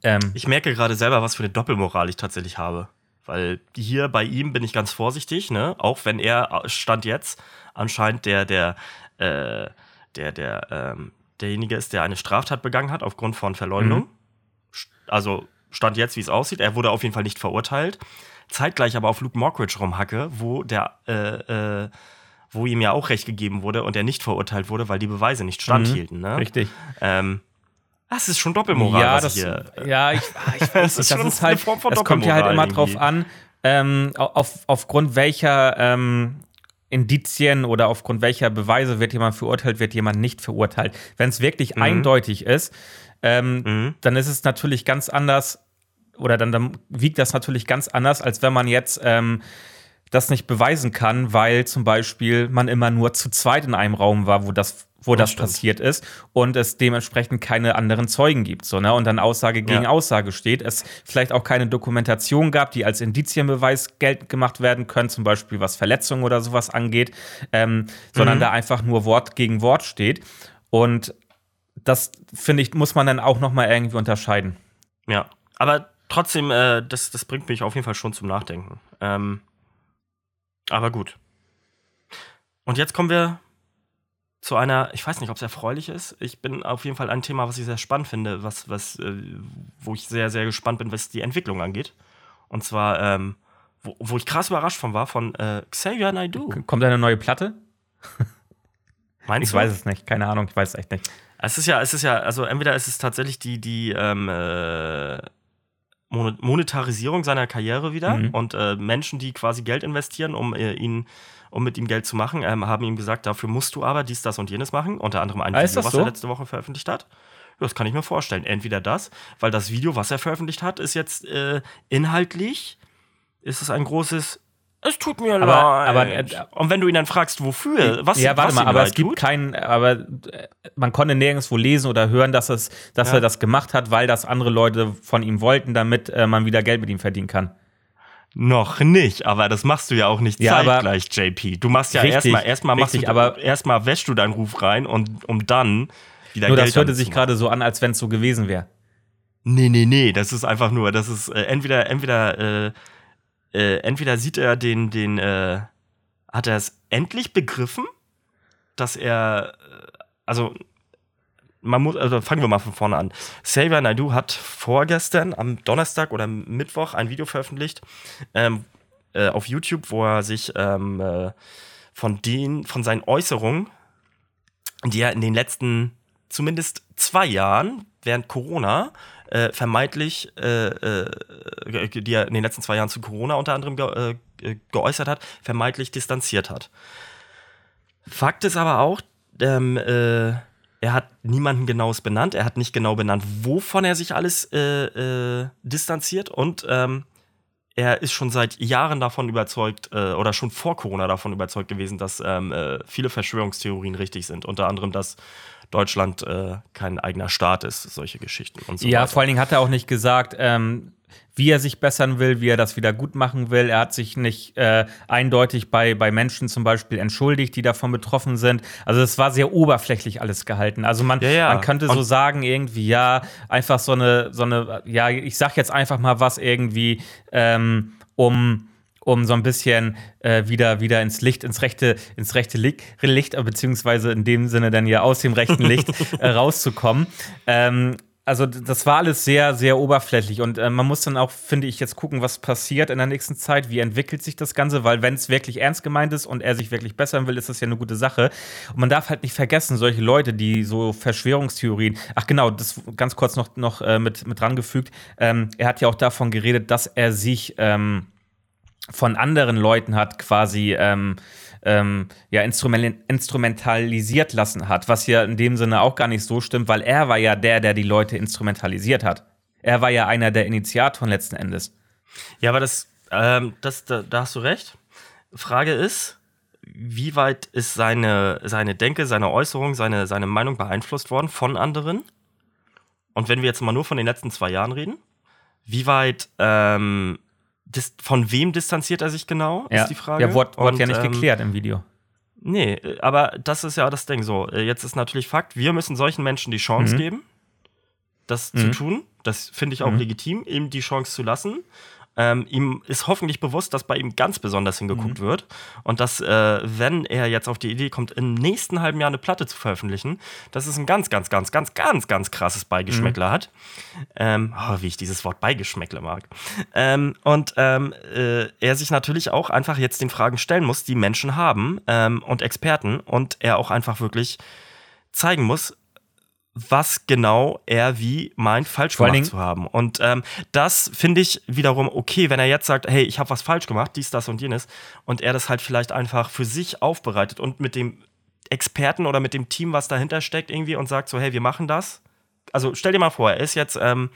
Ähm, ich merke gerade selber, was für eine Doppelmoral ich tatsächlich habe. Weil hier bei ihm bin ich ganz vorsichtig, ne? Auch wenn er äh, stand jetzt anscheinend der, der, äh, der, der, ähm, derjenige ist, der eine Straftat begangen hat aufgrund von Verleumdung. Mhm. Also stand jetzt, wie es aussieht. Er wurde auf jeden Fall nicht verurteilt. Zeitgleich aber auf Luke Mockridge rumhacke, wo der, äh, äh, wo ihm ja auch recht gegeben wurde und er nicht verurteilt wurde, weil die Beweise nicht standhielten. Mhm, ne? Richtig. Ähm, das ist schon Doppelmoral. Ja, das, hier, ja ich, ah, ich weiß nicht. das, ist halt, es kommt ja halt immer irgendwie. drauf an, ähm, auf, aufgrund welcher ähm, Indizien oder aufgrund welcher Beweise wird jemand verurteilt, wird jemand nicht verurteilt. Wenn es wirklich mhm. eindeutig ist, ähm, mhm. dann ist es natürlich ganz anders oder dann, dann, wiegt das natürlich ganz anders, als wenn man jetzt ähm, das nicht beweisen kann, weil zum Beispiel man immer nur zu zweit in einem Raum war, wo das wo das, das passiert ist und es dementsprechend keine anderen Zeugen gibt, so, ne? Und dann Aussage gegen ja. Aussage steht. Es vielleicht auch keine Dokumentation gab, die als Indizienbeweis geltend gemacht werden können, zum Beispiel was Verletzungen oder sowas angeht, ähm, sondern mhm. da einfach nur Wort gegen Wort steht. Und das, finde ich, muss man dann auch nochmal irgendwie unterscheiden. Ja, aber trotzdem, äh, das, das bringt mich auf jeden Fall schon zum Nachdenken. Ähm, aber gut. Und jetzt kommen wir zu einer, ich weiß nicht, ob es erfreulich ist. Ich bin auf jeden Fall ein Thema, was ich sehr spannend finde, was, was, äh, wo ich sehr, sehr gespannt bin, was die Entwicklung angeht. Und zwar, ähm, wo, wo, ich krass überrascht von war, von äh, Xavier Naidoo. Kommt eine neue Platte? Meinst ich du? weiß es nicht, keine Ahnung, ich weiß es echt nicht. Es ist ja, es ist ja, also entweder ist es tatsächlich die, die ähm, äh, Monetarisierung seiner Karriere wieder mhm. und äh, Menschen, die quasi Geld investieren, um äh, ihn um mit ihm Geld zu machen, ähm, haben ihm gesagt, dafür musst du aber dies, das und jenes machen. Unter anderem ein ah, Video, was so? er letzte Woche veröffentlicht hat. Das kann ich mir vorstellen. Entweder das, weil das Video, was er veröffentlicht hat, ist jetzt äh, inhaltlich, ist es ein großes es tut mir aber, leid. Aber, äh, und wenn du ihn dann fragst, wofür, was Ja, warte was mal, aber es gibt keinen, aber äh, man konnte nirgendwo lesen oder hören, dass, es, dass ja. er das gemacht hat, weil das andere Leute von ihm wollten, damit äh, man wieder Geld mit ihm verdienen kann. Noch nicht, aber das machst du ja auch nicht ja, zeitgleich, JP. Du machst ja erstmal, erstmal machst richtig, du, aber erstmal wäschst du deinen Ruf rein und um dann wieder Nur Geld das hörte sich gerade so an, als wenn es so gewesen wäre. Nee, nee, nee, das ist einfach nur, das ist äh, entweder, entweder äh, äh, entweder sieht er den, den, äh, hat er es endlich begriffen, dass er, äh, also man muss, also fangen wir mal von vorne an. Xavier Naidoo hat vorgestern am Donnerstag oder Mittwoch ein Video veröffentlicht ähm, äh, auf YouTube, wo er sich ähm, äh, von den, von seinen Äußerungen, die er in den letzten zumindest zwei Jahren während Corona äh, vermeintlich, äh, äh, die er in den letzten zwei Jahren zu Corona unter anderem ge äh, geäußert hat, vermeintlich distanziert hat. Fakt ist aber auch, ähm, äh, er hat niemanden genaues benannt, er hat nicht genau benannt, wovon er sich alles äh, distanziert und ähm, er ist schon seit Jahren davon überzeugt oder schon vor Corona davon überzeugt gewesen, dass ähm, viele Verschwörungstheorien richtig sind. Unter anderem, dass Deutschland äh, kein eigener Staat ist, solche Geschichten und so Ja, weiter. vor allen Dingen hat er auch nicht gesagt, ähm, wie er sich bessern will, wie er das wieder gut machen will. Er hat sich nicht äh, eindeutig bei, bei Menschen zum Beispiel entschuldigt, die davon betroffen sind. Also es war sehr oberflächlich alles gehalten. Also man, Ja, ja. man könnte so Und- sagen, irgendwie, ja, einfach so eine, so eine, ja, ich sag jetzt einfach mal was irgendwie, ähm, um um so ein bisschen äh, wieder, wieder ins Licht, ins rechte, ins rechte Licht, Licht, beziehungsweise in dem Sinne dann ja aus dem rechten Licht äh, rauszukommen. Ähm, also das war alles sehr, sehr oberflächlich und äh, man muss dann auch, finde ich, jetzt gucken, was passiert in der nächsten Zeit, wie entwickelt sich das Ganze, weil wenn es wirklich ernst gemeint ist und er sich wirklich bessern will, ist das ja eine gute Sache. Und man darf halt nicht vergessen, solche Leute, die so Verschwörungstheorien, ach genau, das ganz kurz noch, noch äh, mit, mit drangefügt, ähm, er hat ja auch davon geredet, dass er sich ähm, von anderen Leuten hat quasi ähm, ähm, ja, instrumen instrumentalisiert lassen hat, was ja in dem Sinne auch gar nicht so stimmt, weil er war ja der, der die Leute instrumentalisiert hat. Er war ja einer der Initiatoren letzten Endes. Ja, aber das, ähm, das da, da hast du recht. Frage ist, wie weit ist seine, seine Denke, seine Äußerung, seine, seine Meinung beeinflusst worden von anderen? Und wenn wir jetzt mal nur von den letzten zwei Jahren reden, wie weit, ähm, von wem distanziert er sich genau, Ja, ist die Frage. ja wurde, wurde Und, ja nicht ähm, geklärt im Video. Nee, äh, aber das ist ja das Ding so. Äh, Jetzt ist natürlich Fakt, wir müssen solchen Menschen die Chance Mhm. geben, das zu Mhm. tun. Das finde ich auch Mhm. legitim, ihm die Chance zu lassen. Ähm, ihm ist hoffentlich bewusst, dass bei ihm ganz besonders hingeguckt Mhm. wird und dass, äh, wenn er jetzt auf die Idee kommt, im nächsten halben Jahr eine Platte zu veröffentlichen, dass es ein ganz, ganz, ganz, ganz, ganz, ganz krasses Beigeschmäckler hat. Ähm, oh, wie ich dieses Wort Beigeschmäckler mag. Ähm, und ähm, äh, er sich natürlich auch einfach jetzt den Fragen stellen muss, die Menschen haben ähm, und Experten und er auch einfach wirklich zeigen muss, was genau er wie meint, falsch Vor gemacht zu haben. Und ähm, das finde ich wiederum okay, wenn er jetzt sagt, hey, ich habe was falsch gemacht, dies, das und jenes, und er das halt vielleicht einfach für sich aufbereitet und mit dem Experten oder mit dem Team, was dahinter steckt, irgendwie und sagt so, hey, wir machen das. Also stell dir mal vor, er ist jetzt, ähm,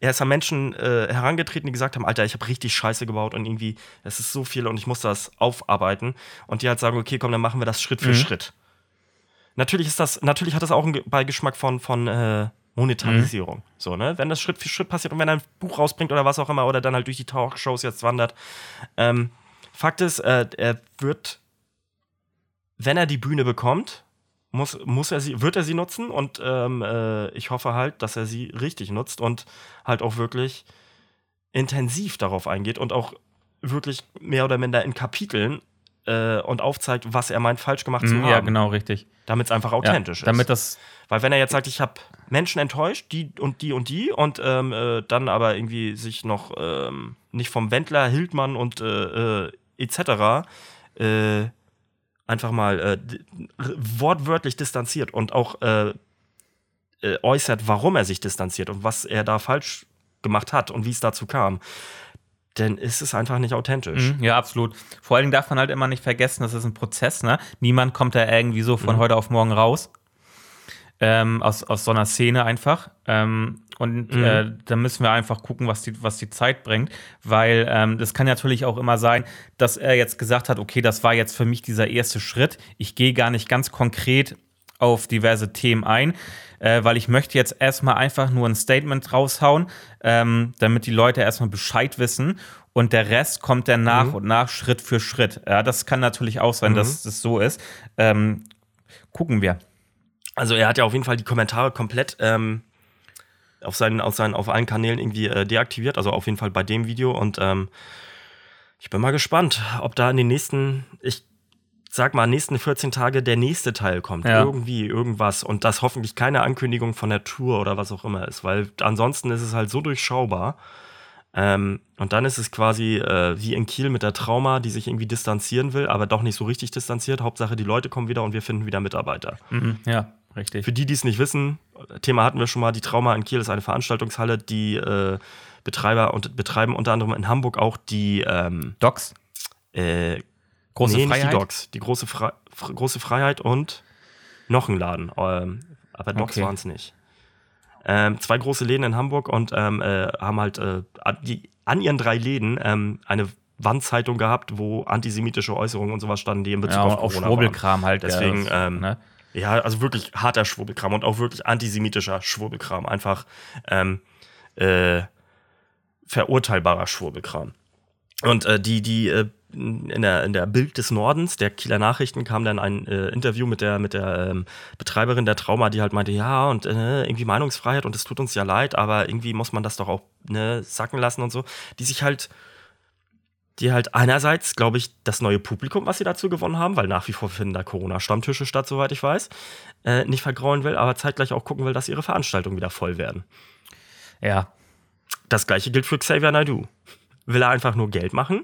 er ist an Menschen äh, herangetreten, die gesagt haben, Alter, ich habe richtig Scheiße gebaut und irgendwie, es ist so viel und ich muss das aufarbeiten. Und die halt sagen, okay, komm, dann machen wir das Schritt für Mhm. Schritt. Natürlich ist das, natürlich hat das auch einen Ge- Beigeschmack von, von äh, Monetarisierung. So, ne? Wenn das Schritt für Schritt passiert und wenn er ein Buch rausbringt oder was auch immer oder dann halt durch die Talkshows jetzt wandert. Ähm, Fakt ist, äh, er wird, wenn er die Bühne bekommt, muss, muss er sie, wird er sie nutzen und ähm, äh, ich hoffe halt, dass er sie richtig nutzt und halt auch wirklich intensiv darauf eingeht und auch wirklich mehr oder minder in Kapiteln äh, und aufzeigt, was er meint, falsch gemacht zu Mhm, haben. ja, genau, richtig. Damit es einfach Ja, authentisch ist. damit das Weil wenn er jetzt sagt, ich habe Menschen enttäuscht, die und die und die, und ähm, äh, dann aber irgendwie sich noch ähm, nicht vom Wendler, Hildmann und äh, äh, etc. Äh, einfach mal äh, wortwörtlich distanziert und auch äußert, warum er sich distanziert und was er da falsch gemacht hat und wie es dazu kam, dann ist es einfach nicht authentisch. Mhm, ja, absolut. Vor allen Dingen darf man halt immer nicht vergessen, das ist ein Prozess, ne? Niemand kommt da irgendwie so von Mhm. heute auf morgen raus. Ähm, aus, aus so einer Szene einfach. Ähm, und Mhm. äh, da müssen wir einfach gucken, was die, was die Zeit bringt. Weil ähm, das kann natürlich auch immer sein, dass er jetzt gesagt hat, okay, das war jetzt für mich dieser erste Schritt. Ich gehe gar nicht ganz konkret auf diverse Themen ein, äh, weil ich möchte jetzt erstmal einfach nur ein Statement raushauen, ähm, damit die Leute erstmal Bescheid wissen und der Rest kommt dann nach Mhm. und nach Schritt für Schritt. Ja, das kann natürlich auch sein, Mhm. dass das so ist. Ähm, gucken wir. Also er hat ja auf jeden Fall die Kommentare komplett ähm, auf seinen, auf seinen, auf allen Kanälen irgendwie äh, deaktiviert, also auf jeden Fall bei dem Video und ähm, Ich bin mal gespannt, ob da in den nächsten, ich sag mal, nächsten 14 Tage der nächste Teil kommt. Ja. Irgendwie, irgendwas. Und das hoffentlich keine Ankündigung von der Tour oder was auch immer ist, weil ansonsten ist es halt so durchschaubar. Ähm, und dann ist es quasi äh, wie in Kiel mit der Trauma, die sich irgendwie distanzieren will, aber doch nicht so richtig distanziert. Hauptsache, die Leute kommen wieder und wir finden wieder Mitarbeiter. Mhm. Ja, richtig. Für die, die es nicht wissen, Thema hatten wir schon mal, die Trauma in Kiel ist eine Veranstaltungshalle, die äh, Betreiber und betreiben unter anderem in Hamburg auch die ähm, Docs, äh, große nee, Freiheit. die Docs, die große, Fre große Freiheit und noch ein Laden. Ähm, aber Docs Okay. waren es nicht. Ähm, zwei große Läden in Hamburg und ähm, äh, haben halt äh, an, die, an ihren drei Läden ähm, eine Wandzeitung gehabt, wo antisemitische Äußerungen und sowas standen, die in Bezug Ja, auf auch Corona Schwurbelkram halt. Deswegen, ja, ähm, ne? ja, also wirklich harter Schwurbelkram und auch wirklich antisemitischer Schwurbelkram. Einfach ähm, äh, verurteilbarer Schwurbelkram. Und äh, die, die äh, in der, in der Bild des Nordens, der Kieler Nachrichten, kam dann ein äh, Interview mit der, mit der ähm, Betreiberin der Trauma, die halt meinte, ja, und äh, irgendwie Meinungsfreiheit und es tut uns ja leid, aber irgendwie muss man das doch auch ne, sacken lassen und so. Die sich halt die halt einerseits, glaube ich, das neue Publikum, was sie dazu gewonnen haben, weil nach wie vor finden da Corona-Stammtische statt, soweit ich weiß, äh, nicht vergrauen will, aber zeitgleich auch gucken will, dass ihre Veranstaltungen wieder voll werden. Ja, Das gleiche gilt für Xavier Naidoo. Will er einfach nur Geld machen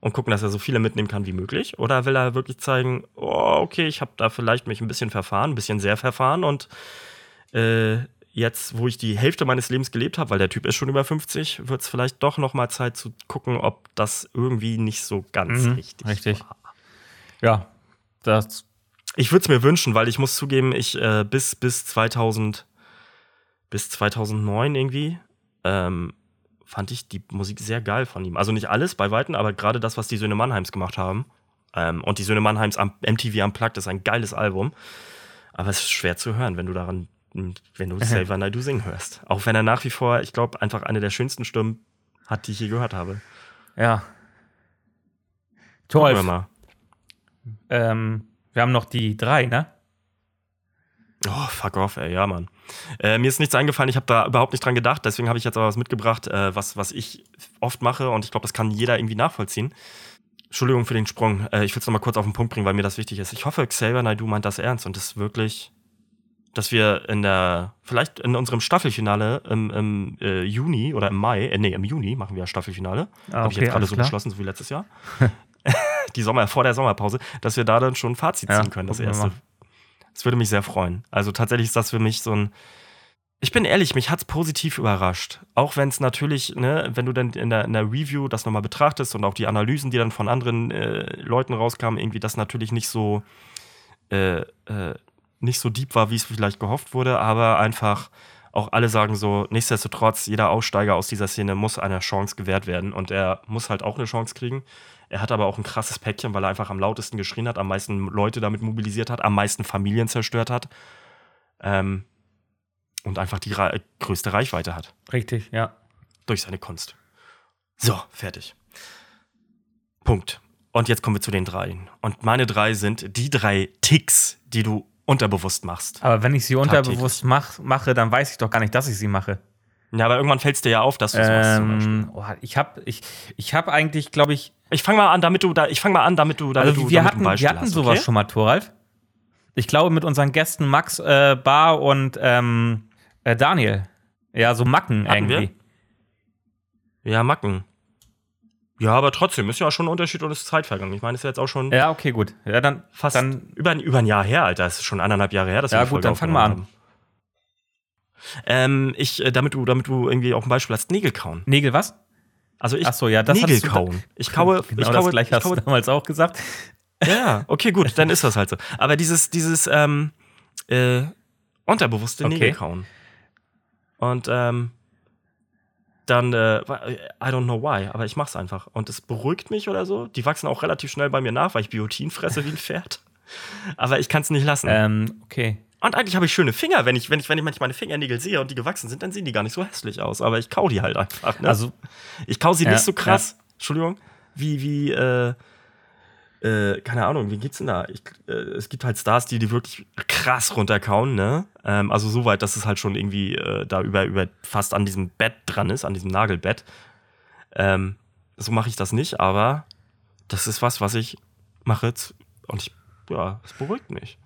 und gucken, dass er so viele mitnehmen kann wie möglich? Oder will er wirklich zeigen, oh, okay, ich habe da vielleicht mich ein bisschen verfahren, ein bisschen sehr verfahren und äh, jetzt, wo ich die Hälfte meines Lebens gelebt habe, weil der Typ ist schon über 50, wird es vielleicht doch noch mal Zeit zu gucken, ob das irgendwie nicht so ganz Mhm, richtig, richtig. war. ja, das, Ich würde es mir wünschen, weil ich muss zugeben, ich äh, bis, bis 2000, bis 2009 irgendwie, ähm, fand ich die Musik sehr geil von ihm. Also nicht alles bei Weitem, aber gerade das, was die Söhne Mannheims gemacht haben. Ähm, und die Söhne Mannheims am MTV Unplugged ist ein geiles Album. Aber es ist schwer zu hören, wenn du daran, wenn du Xavier Naidoo singen hörst. Auch wenn er nach wie vor, ich glaube, einfach eine der schönsten Stimmen hat, die ich je gehört habe. ja. Gucken wir ähm, wir haben noch die drei, ne? Oh, fuck off, ey, ja, Mann. Äh, mir ist nichts eingefallen, ich habe da überhaupt nicht dran gedacht, deswegen habe ich jetzt aber was mitgebracht, äh, was, was ich oft mache und ich glaube, das kann jeder irgendwie nachvollziehen. Entschuldigung für den Sprung, äh, ich will es nochmal kurz auf den Punkt bringen, weil mir das wichtig ist. Ich hoffe, Xavier Naidoo meint das ernst und ist wirklich, dass wir in der, vielleicht in unserem Staffelfinale im, im äh, Juni oder im Mai, äh, nee, im Juni machen wir ja Staffelfinale. Ah, habe ich okay, jetzt gerade so klar. beschlossen, so wie letztes Jahr. Die Sommer, vor der Sommerpause, dass wir da dann schon ein Fazit Ja, ziehen können, das erste. Das würde mich sehr freuen. Also tatsächlich ist das für mich so ein. Ich bin ehrlich, mich hat's positiv überrascht. Auch wenn es natürlich, ne, wenn du dann in der, in der Review das nochmal betrachtest und auch die Analysen, die dann von anderen äh, Leuten rauskamen, irgendwie das natürlich nicht so äh, äh, nicht so deep war, wie es vielleicht gehofft wurde, aber einfach auch alle sagen so, nichtsdestotrotz, jeder Aussteiger aus dieser Szene muss eine Chance gewährt werden und er muss halt auch eine Chance kriegen. Er hat aber auch ein krasses Päckchen, weil er einfach am lautesten geschrien hat, am meisten Leute damit mobilisiert hat, am meisten Familien zerstört hat ähm, und einfach die ra- größte Reichweite hat Richtig, ja. durch seine Kunst. So, fertig. Punkt. Und jetzt kommen wir zu den dreien. Und meine drei sind die drei Ticks, die du unterbewusst machst. Aber wenn ich sie unterbewusst mach, mache, dann weiß ich doch gar nicht, dass ich sie mache. Ja, aber irgendwann fällt es dir ja auf, dass du es machst. Zum Beispiel. Ähm, oh, ich habe ich, ich hab eigentlich, glaube ich, Ich fange mal an, damit du da, ich fange mal an, damit du, damit also du, wir damit hatten, wir hatten hast, sowas okay? schon mal, Thoralf. Ich glaube, mit unseren Gästen Max, äh, Bar und ähm, äh, Daniel. Ja, so Macken Hatten wir? irgendwie. Ja, Macken. Ja, aber trotzdem ist ja schon ein Unterschied und es ist Zeit vergangen. Ich meine, es ist jetzt auch schon Ja, okay, gut. Ja, dann fast dann, über, ein- über ein Jahr her, Alter. Es ist schon anderthalb Jahre her, dass Ja, wir die gut, dann fang mal aufgenommen haben. Ähm, ich, äh, damit du, damit du irgendwie auch ein Beispiel hast, Nägel kauen. Nägel was? Also ich Ach so, ja, das Nägel du kauen. Ich kaue, Genau ich das kaue, gleiche ich hast du kaue damals auch gesagt. Ja, okay, gut, dann ist das halt so. Aber dieses, dieses ähm, äh, unterbewusste Okay. Nägel kauen. Und ähm, dann, äh, I don't know why, aber ich mach's einfach. Und es beruhigt mich oder so. Die wachsen auch relativ schnell bei mir nach, weil ich Biotin fresse wie ein Pferd. Aber ich kann's nicht lassen. Ähm, okay. Und eigentlich habe ich schöne Finger. Wenn ich, wenn, ich, wenn ich manchmal meine Fingernägel sehe und die gewachsen sind, dann sehen die gar nicht so hässlich aus. Aber ich kau die halt einfach. Ne? Also, Ich kau sie Ja, nicht so krass, Entschuldigung, wie, wie, äh, äh, keine Ahnung, wie geht's denn da? Ich, äh, es gibt halt Stars, die die wirklich krass runterkauen, ne? Ähm, also so weit, dass es halt schon irgendwie äh, da über, über fast an diesem Bett dran ist, an diesem Nagelbett. Ähm, so mache ich das nicht, aber das ist was, was ich mache jetzt und ich, ja, es beruhigt mich.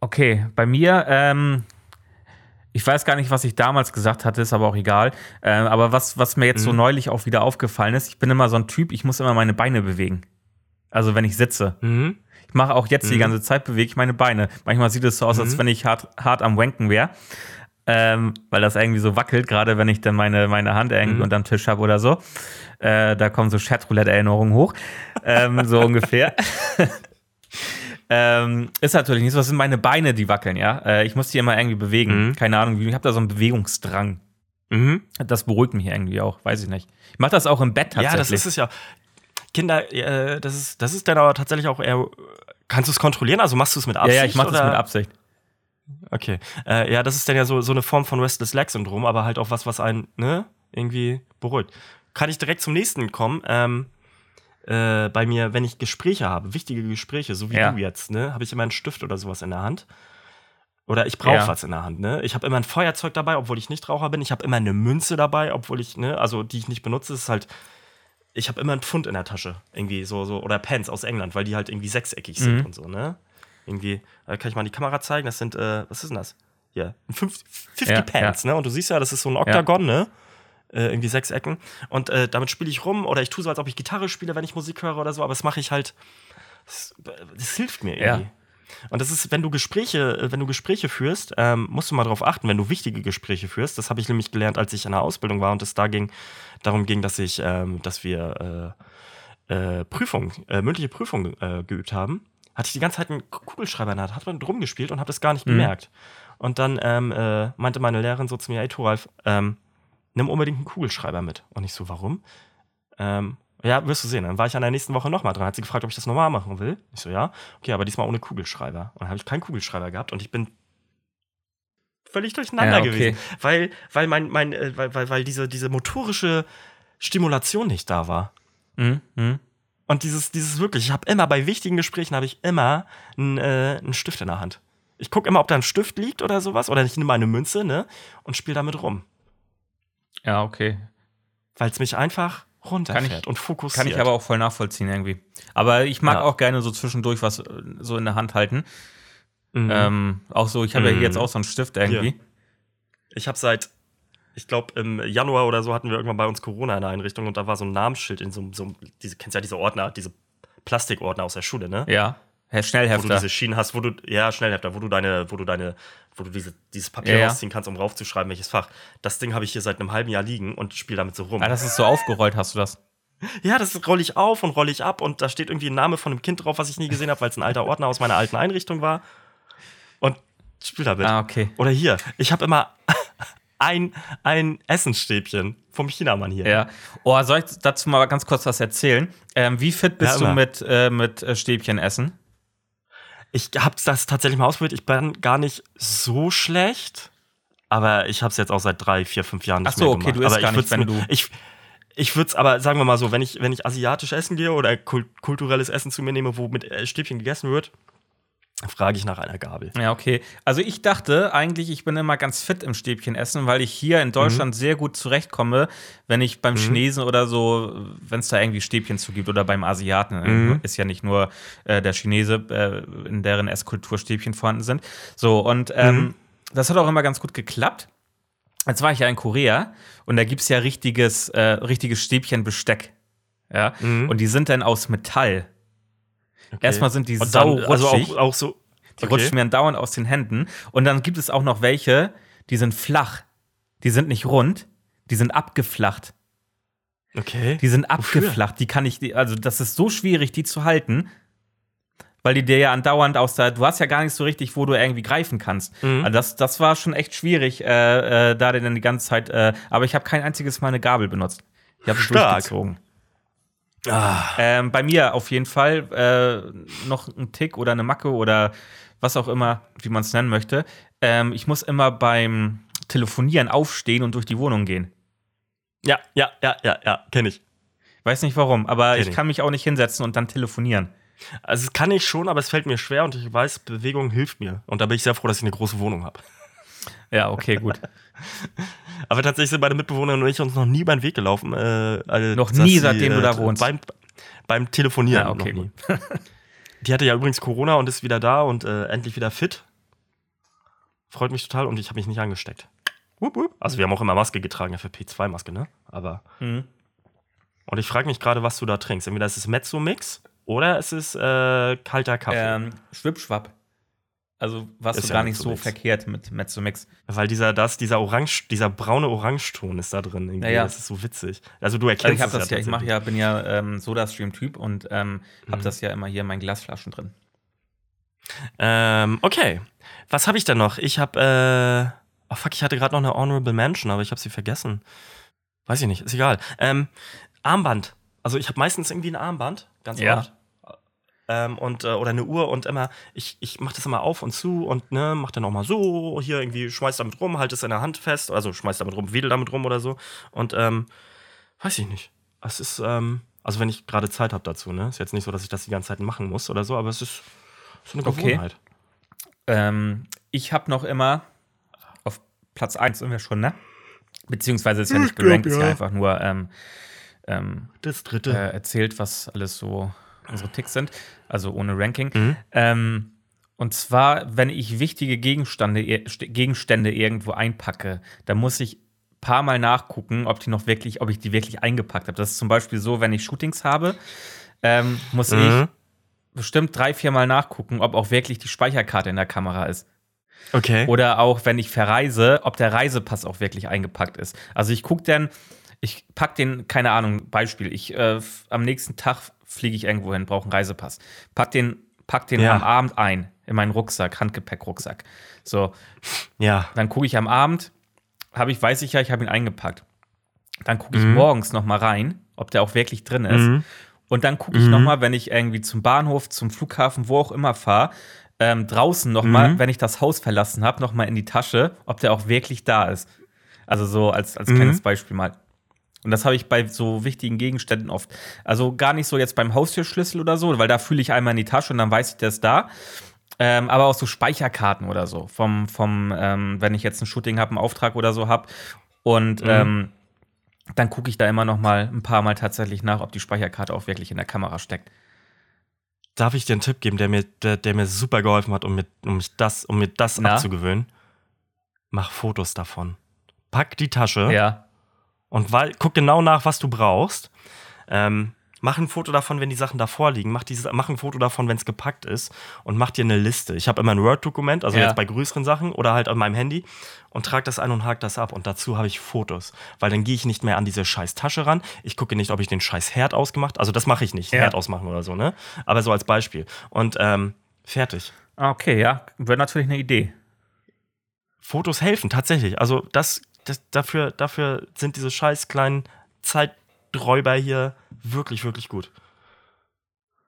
Okay, bei mir, ähm, ich weiß gar nicht, was ich damals gesagt hatte, ist aber auch egal. Ähm, aber was, was mir jetzt mhm. so neulich auch wieder aufgefallen ist, ich bin immer so ein Typ, ich muss immer meine Beine bewegen. Also wenn ich sitze. Mhm. Ich mache auch jetzt mhm. die ganze Zeit, bewege ich meine Beine. Manchmal sieht es so aus, als mhm. wenn ich hart, hart am Wanken wäre. Ähm, weil das irgendwie so wackelt, gerade wenn ich dann meine, meine Hand irgendwie mhm. unterm Tisch habe oder so. Äh, da kommen so Chatroulette-Erinnerungen hoch. ähm, so ungefähr. ähm, ist natürlich nicht so. Das sind meine Beine, die wackeln, ja. Äh, ich muss die immer irgendwie bewegen. Mhm. Keine Ahnung, ich habe da so einen Bewegungsdrang. Mhm. Das beruhigt mich irgendwie auch, weiß ich nicht. Ich mache das auch im Bett tatsächlich. Ja, das ist es ja. Kinder, äh, das, ist, das ist dann aber tatsächlich auch eher. Kannst du es kontrollieren? Also machst du es mit Absicht? Ja, ja ich mache das mit Absicht. Okay. Äh, ja, das ist dann ja so, so eine Form von Restless Leg Syndrom, aber halt auch was, was einen, ne, irgendwie beruhigt. Kann ich direkt zum nächsten kommen? Ähm, äh, bei mir, wenn ich Gespräche habe, wichtige Gespräche, so wie ja. du jetzt, ne, habe ich immer einen Stift oder sowas in der Hand. Oder ich brauche ja. was in der Hand, ne? Ich habe immer ein Feuerzeug dabei, obwohl ich nicht Raucher bin. Ich habe immer eine Münze dabei, obwohl ich, ne, also die ich nicht benutze, ist halt ich habe immer einen Pfund in der Tasche, irgendwie so, so, oder Pants aus England, weil die halt irgendwie sechseckig sind mhm. und so, ne? Irgendwie, da kann ich mal die Kamera zeigen, das sind, äh, was ist denn das? Hier, 50 ja, Pants, ja. ne? Und du siehst ja, das ist so ein Oktagon, ja. ne? Äh, irgendwie sechs Ecken. Und äh, damit spiele ich rum oder ich tue so, als ob ich Gitarre spiele, wenn ich Musik höre oder so, aber das mache ich halt, das, das, hilft mir irgendwie. Und das ist, wenn du Gespräche, äh, wenn du Gespräche führst, ähm, musst du mal darauf achten, wenn du wichtige Gespräche führst. Das habe ich nämlich gelernt, als ich in der Ausbildung war und es da ging, darum ging, dass ich, ähm, dass wir äh, äh, Prüfung, äh, mündliche Prüfung äh, geübt haben. Hatte ich die ganze Zeit einen Kugelschreiber in der Hand, hat man drum gespielt und habe das gar nicht mhm. gemerkt. Und dann ähm, äh, meinte meine Lehrerin so zu mir, ey Thoralf, ähm, nimm unbedingt einen Kugelschreiber mit. Und ich so, warum? Ja, wirst du sehen. Dann war ich an der nächsten Woche nochmal dran. Hat sie gefragt, ob ich das normal machen will. Ich so, ja. Okay, aber diesmal ohne Kugelschreiber. Und dann habe ich keinen Kugelschreiber gehabt und ich bin völlig durcheinander ja, okay. gewesen. Weil, weil, mein, mein, äh, weil, weil, weil diese, diese motorische Stimulation nicht da war. Mhm. Mhm. Und dieses, dieses wirklich, ich habe immer bei wichtigen Gesprächen habe ich immer einen, äh, einen Stift in der Hand. Ich gucke immer, ob da ein Stift liegt oder sowas. Oder ich nehme mal eine Münze, ne? Und spiele damit rum. Ja, okay. Weil es mich einfach runterfährt ich, und fokussiert. Kann ich aber auch voll nachvollziehen irgendwie. Aber ich mag ja. auch gerne so zwischendurch was äh, so in der Hand halten. Mhm. Ähm, auch so, ich habe mhm. ja hier jetzt mhm. auch so einen Stift irgendwie. Hier. Ich habe seit, ich glaube, im Januar oder so hatten wir irgendwann bei uns Corona in der Einrichtung und da war so ein Namensschild in so, so diese, kennst ja diese Ordner, diese Plastikordner aus der Schule, ne? Ja. Schnellhefter. Wo du diese Schienen hast, wo du, ja, Schnellhefter, wo du deine, wo du deine, wo du diese, dieses Papier ja, rausziehen kannst, um raufzuschreiben, welches Fach. Das Ding habe ich hier seit einem halben Jahr liegen und spiele damit so rum. Ah, das ist so aufgerollt, hast du das? Ja, das rolle ich auf und rolle ich ab und da steht irgendwie ein Name von einem Kind drauf, was ich nie gesehen habe, weil es ein alter Ordner aus meiner alten Einrichtung war. Und spiel damit. Ah, okay. Oder hier, ich habe immer ein, ein Essensstäbchen vom Chinamann hier. Ja. Oh, soll ich dazu mal ganz kurz was erzählen? Ähm, wie fit bist ja, du mit, äh, mit äh, Stäbchen essen? Ich habe das tatsächlich mal ausprobiert. Ich bin gar nicht so schlecht, aber ich habe es jetzt auch seit drei, vier, fünf Jahren nicht Ach so, mehr okay, du isst aber gar nicht, wenn du ich ich würde es aber, sagen wir mal so, wenn ich, wenn ich asiatisch essen gehe oder kulturelles Essen zu mir nehme, wo mit äh, Stäbchen gegessen wird, frage ich nach einer Gabel. Ja, okay. Also ich dachte eigentlich, ich bin immer ganz fit im Stäbchen essen, weil ich hier in Deutschland mhm. sehr gut zurechtkomme, wenn ich beim mhm. Chinesen oder so, wenn es da irgendwie Stäbchen zu gibt oder beim Asiaten. Mhm. Ist ja nicht nur äh, der Chinese, äh, in deren Esskultur Stäbchen vorhanden sind. So, und ähm, mhm. das hat auch immer ganz gut geklappt. Jetzt war ich ja in Korea und da gibt es ja richtiges, äh, richtiges Stäbchenbesteck. Ja. Mhm. Und die sind dann aus Metall. Okay. Erstmal sind die sau dann, also auch, auch, so. Die okay. rutschen mir dauernd aus den Händen. Und dann gibt es auch noch welche, die sind flach. Die sind nicht rund, die sind abgeflacht. Okay. Die sind abgeflacht. Wofür? Die kann ich, also das ist so schwierig, die zu halten, weil die dir ja andauernd aus der, du hast ja gar nicht so richtig, wo du irgendwie greifen kannst. Mhm. Also das, das war schon echt schwierig, äh, äh, da denn die ganze Zeit, äh, aber ich habe kein einziges Mal eine Gabel benutzt. Ich habe durchgezogen. Ah. Ähm, bei mir auf jeden Fall äh, noch ein Tick oder eine Macke oder was auch immer, wie man es nennen möchte. Ähm, ich muss immer beim Telefonieren aufstehen und durch die Wohnung gehen. Ja, ja, ja, ja, ja, kenne ich. Weiß nicht warum, aber ich, ich kann mich auch nicht hinsetzen und dann telefonieren. Also, das kann ich schon, aber es fällt mir schwer und ich weiß, Bewegung hilft mir. Und da bin ich sehr froh, dass ich eine große Wohnung habe. Ja, okay, gut. Aber tatsächlich sind meine Mitbewohner und ich uns noch nie beim Weg gelaufen. Äh, also, noch nie, seitdem sie, du da äh, wohnst. Beim, beim Telefonieren. Ja, okay, noch nie. Die hatte ja übrigens Corona und ist wieder da und äh, endlich wieder fit. Freut mich total und ich habe mich nicht angesteckt. Wupp, wupp. Also wir haben auch immer Maske getragen, FFP2-Maske, ne? Aber. Mhm. Und ich frage mich gerade, was du da trinkst. Entweder ist es Mezzo-Mix oder es ist äh, kalter Kaffee. Ähm, Schwippschwapp. Also was Ist du ja gar nicht so verkehrt mit Mezzomix. Weil dieser, das, dieser Orange, dieser braune Orangeton ist da drin. Irgendwie. Ja, ja. Das ist so witzig. Also du Also erkennst ich habe es das ja, ich mache ja, bin ja ähm, Soda-Stream-Typ und ähm, habe Mhm. das ja immer hier in meinen Glasflaschen drin. Ähm, okay. Was habe ich denn noch? Ich habe, äh, oh fuck, ich hatte gerade noch eine Honorable Mention, aber ich habe sie vergessen. Weiß ich nicht, ist egal. Ähm, Armband. Also ich habe meistens irgendwie ein Armband, ganz Ja. oft. Ähm, und, äh, oder eine Uhr und immer, ich, ich mache das immer auf und zu und ne, mach dann auch mal so, hier irgendwie schmeiß damit rum, halt es in der Hand fest, also schmeiß damit rum, wedel damit rum oder so. Und ähm, weiß ich nicht. Es ist, ähm, also wenn ich gerade Zeit habe dazu, ne? Ist jetzt nicht so, dass ich das die ganze Zeit machen muss oder so, aber es ist so eine Okay. Gewohnheit. Ähm, ich habe noch immer auf Platz 1 sind wir schon, ne? Beziehungsweise ist ja nicht glaub, gerankt, ist ja ja. einfach nur ähm, ähm, Das dritte. äh, erzählt, was alles so unsere Ticks sind. Also ohne Ranking. Mhm. Ähm, und zwar, wenn ich wichtige Gegenstände, St- Gegenstände irgendwo einpacke, dann muss ich ein paar Mal nachgucken, ob die noch wirklich, ob ich die wirklich eingepackt habe. Das ist zum Beispiel so, wenn ich Shootings habe, ähm, muss ich Mhm. bestimmt drei, vier Mal nachgucken, ob auch wirklich die Speicherkarte in der Kamera ist. Okay. Oder auch, wenn ich verreise, ob der Reisepass auch wirklich eingepackt ist. Also ich gucke dann, ich pack den, keine Ahnung, Beispiel, ich äh, am nächsten Tag fliege ich irgendwo hin, brauche einen Reisepass. Pack den, pack den Ja. am Abend ein in meinen Rucksack, Handgepäckrucksack. So, ja. dann gucke ich am Abend, habe ich, weiß ich ja, ich habe ihn eingepackt. Dann gucke ich Mhm. morgens noch mal rein, ob der auch wirklich drin ist. Mhm. Und dann gucke ich Mhm. noch mal, wenn ich irgendwie zum Bahnhof, zum Flughafen, wo auch immer fahre, ähm, draußen noch mal, Mhm. wenn ich das Haus verlassen habe, noch mal in die Tasche, ob der auch wirklich da ist. Also so als, als Mhm. kleines Beispiel mal. Und das habe ich bei so wichtigen Gegenständen oft. Also gar nicht so jetzt beim Haustürschlüssel oder so, weil da fühle ich einmal in die Tasche und dann weiß ich, der ist da. Ähm, aber auch so Speicherkarten oder so. Vom, vom ähm, wenn ich jetzt ein Shooting habe, einen Auftrag oder so habe. Und Mhm. ähm, dann gucke ich da immer noch mal ein paar Mal tatsächlich nach, ob die Speicherkarte auch wirklich in der Kamera steckt. Darf ich dir einen Tipp geben, der mir, der, der mir super geholfen hat, um, mir, um, mich das, um mir das Na? abzugewöhnen? Mach Fotos davon. Pack die Tasche Ja. Und weil, guck genau nach, was du brauchst. Ähm, mach ein Foto davon, wenn die Sachen davor liegen. Mach, dieses, mach ein Foto davon, wenn es gepackt ist. Und mach dir eine Liste. Ich habe immer ein Word-Dokument, also Ja. jetzt bei größeren Sachen oder halt an meinem Handy. Und trage das ein und hake das ab. Und dazu habe ich Fotos. Weil dann gehe ich nicht mehr an diese scheiß Tasche ran. Ich gucke nicht, ob ich den scheiß Herd ausgemacht Also das mache ich nicht. Ja. Herd ausmachen oder so, ne? Aber so als Beispiel. Und ähm, fertig. Ah, Okay, ja. Wäre natürlich eine Idee. Fotos helfen, tatsächlich. Also das, das, dafür, dafür sind diese scheiß kleinen Zeiträuber hier wirklich, wirklich gut.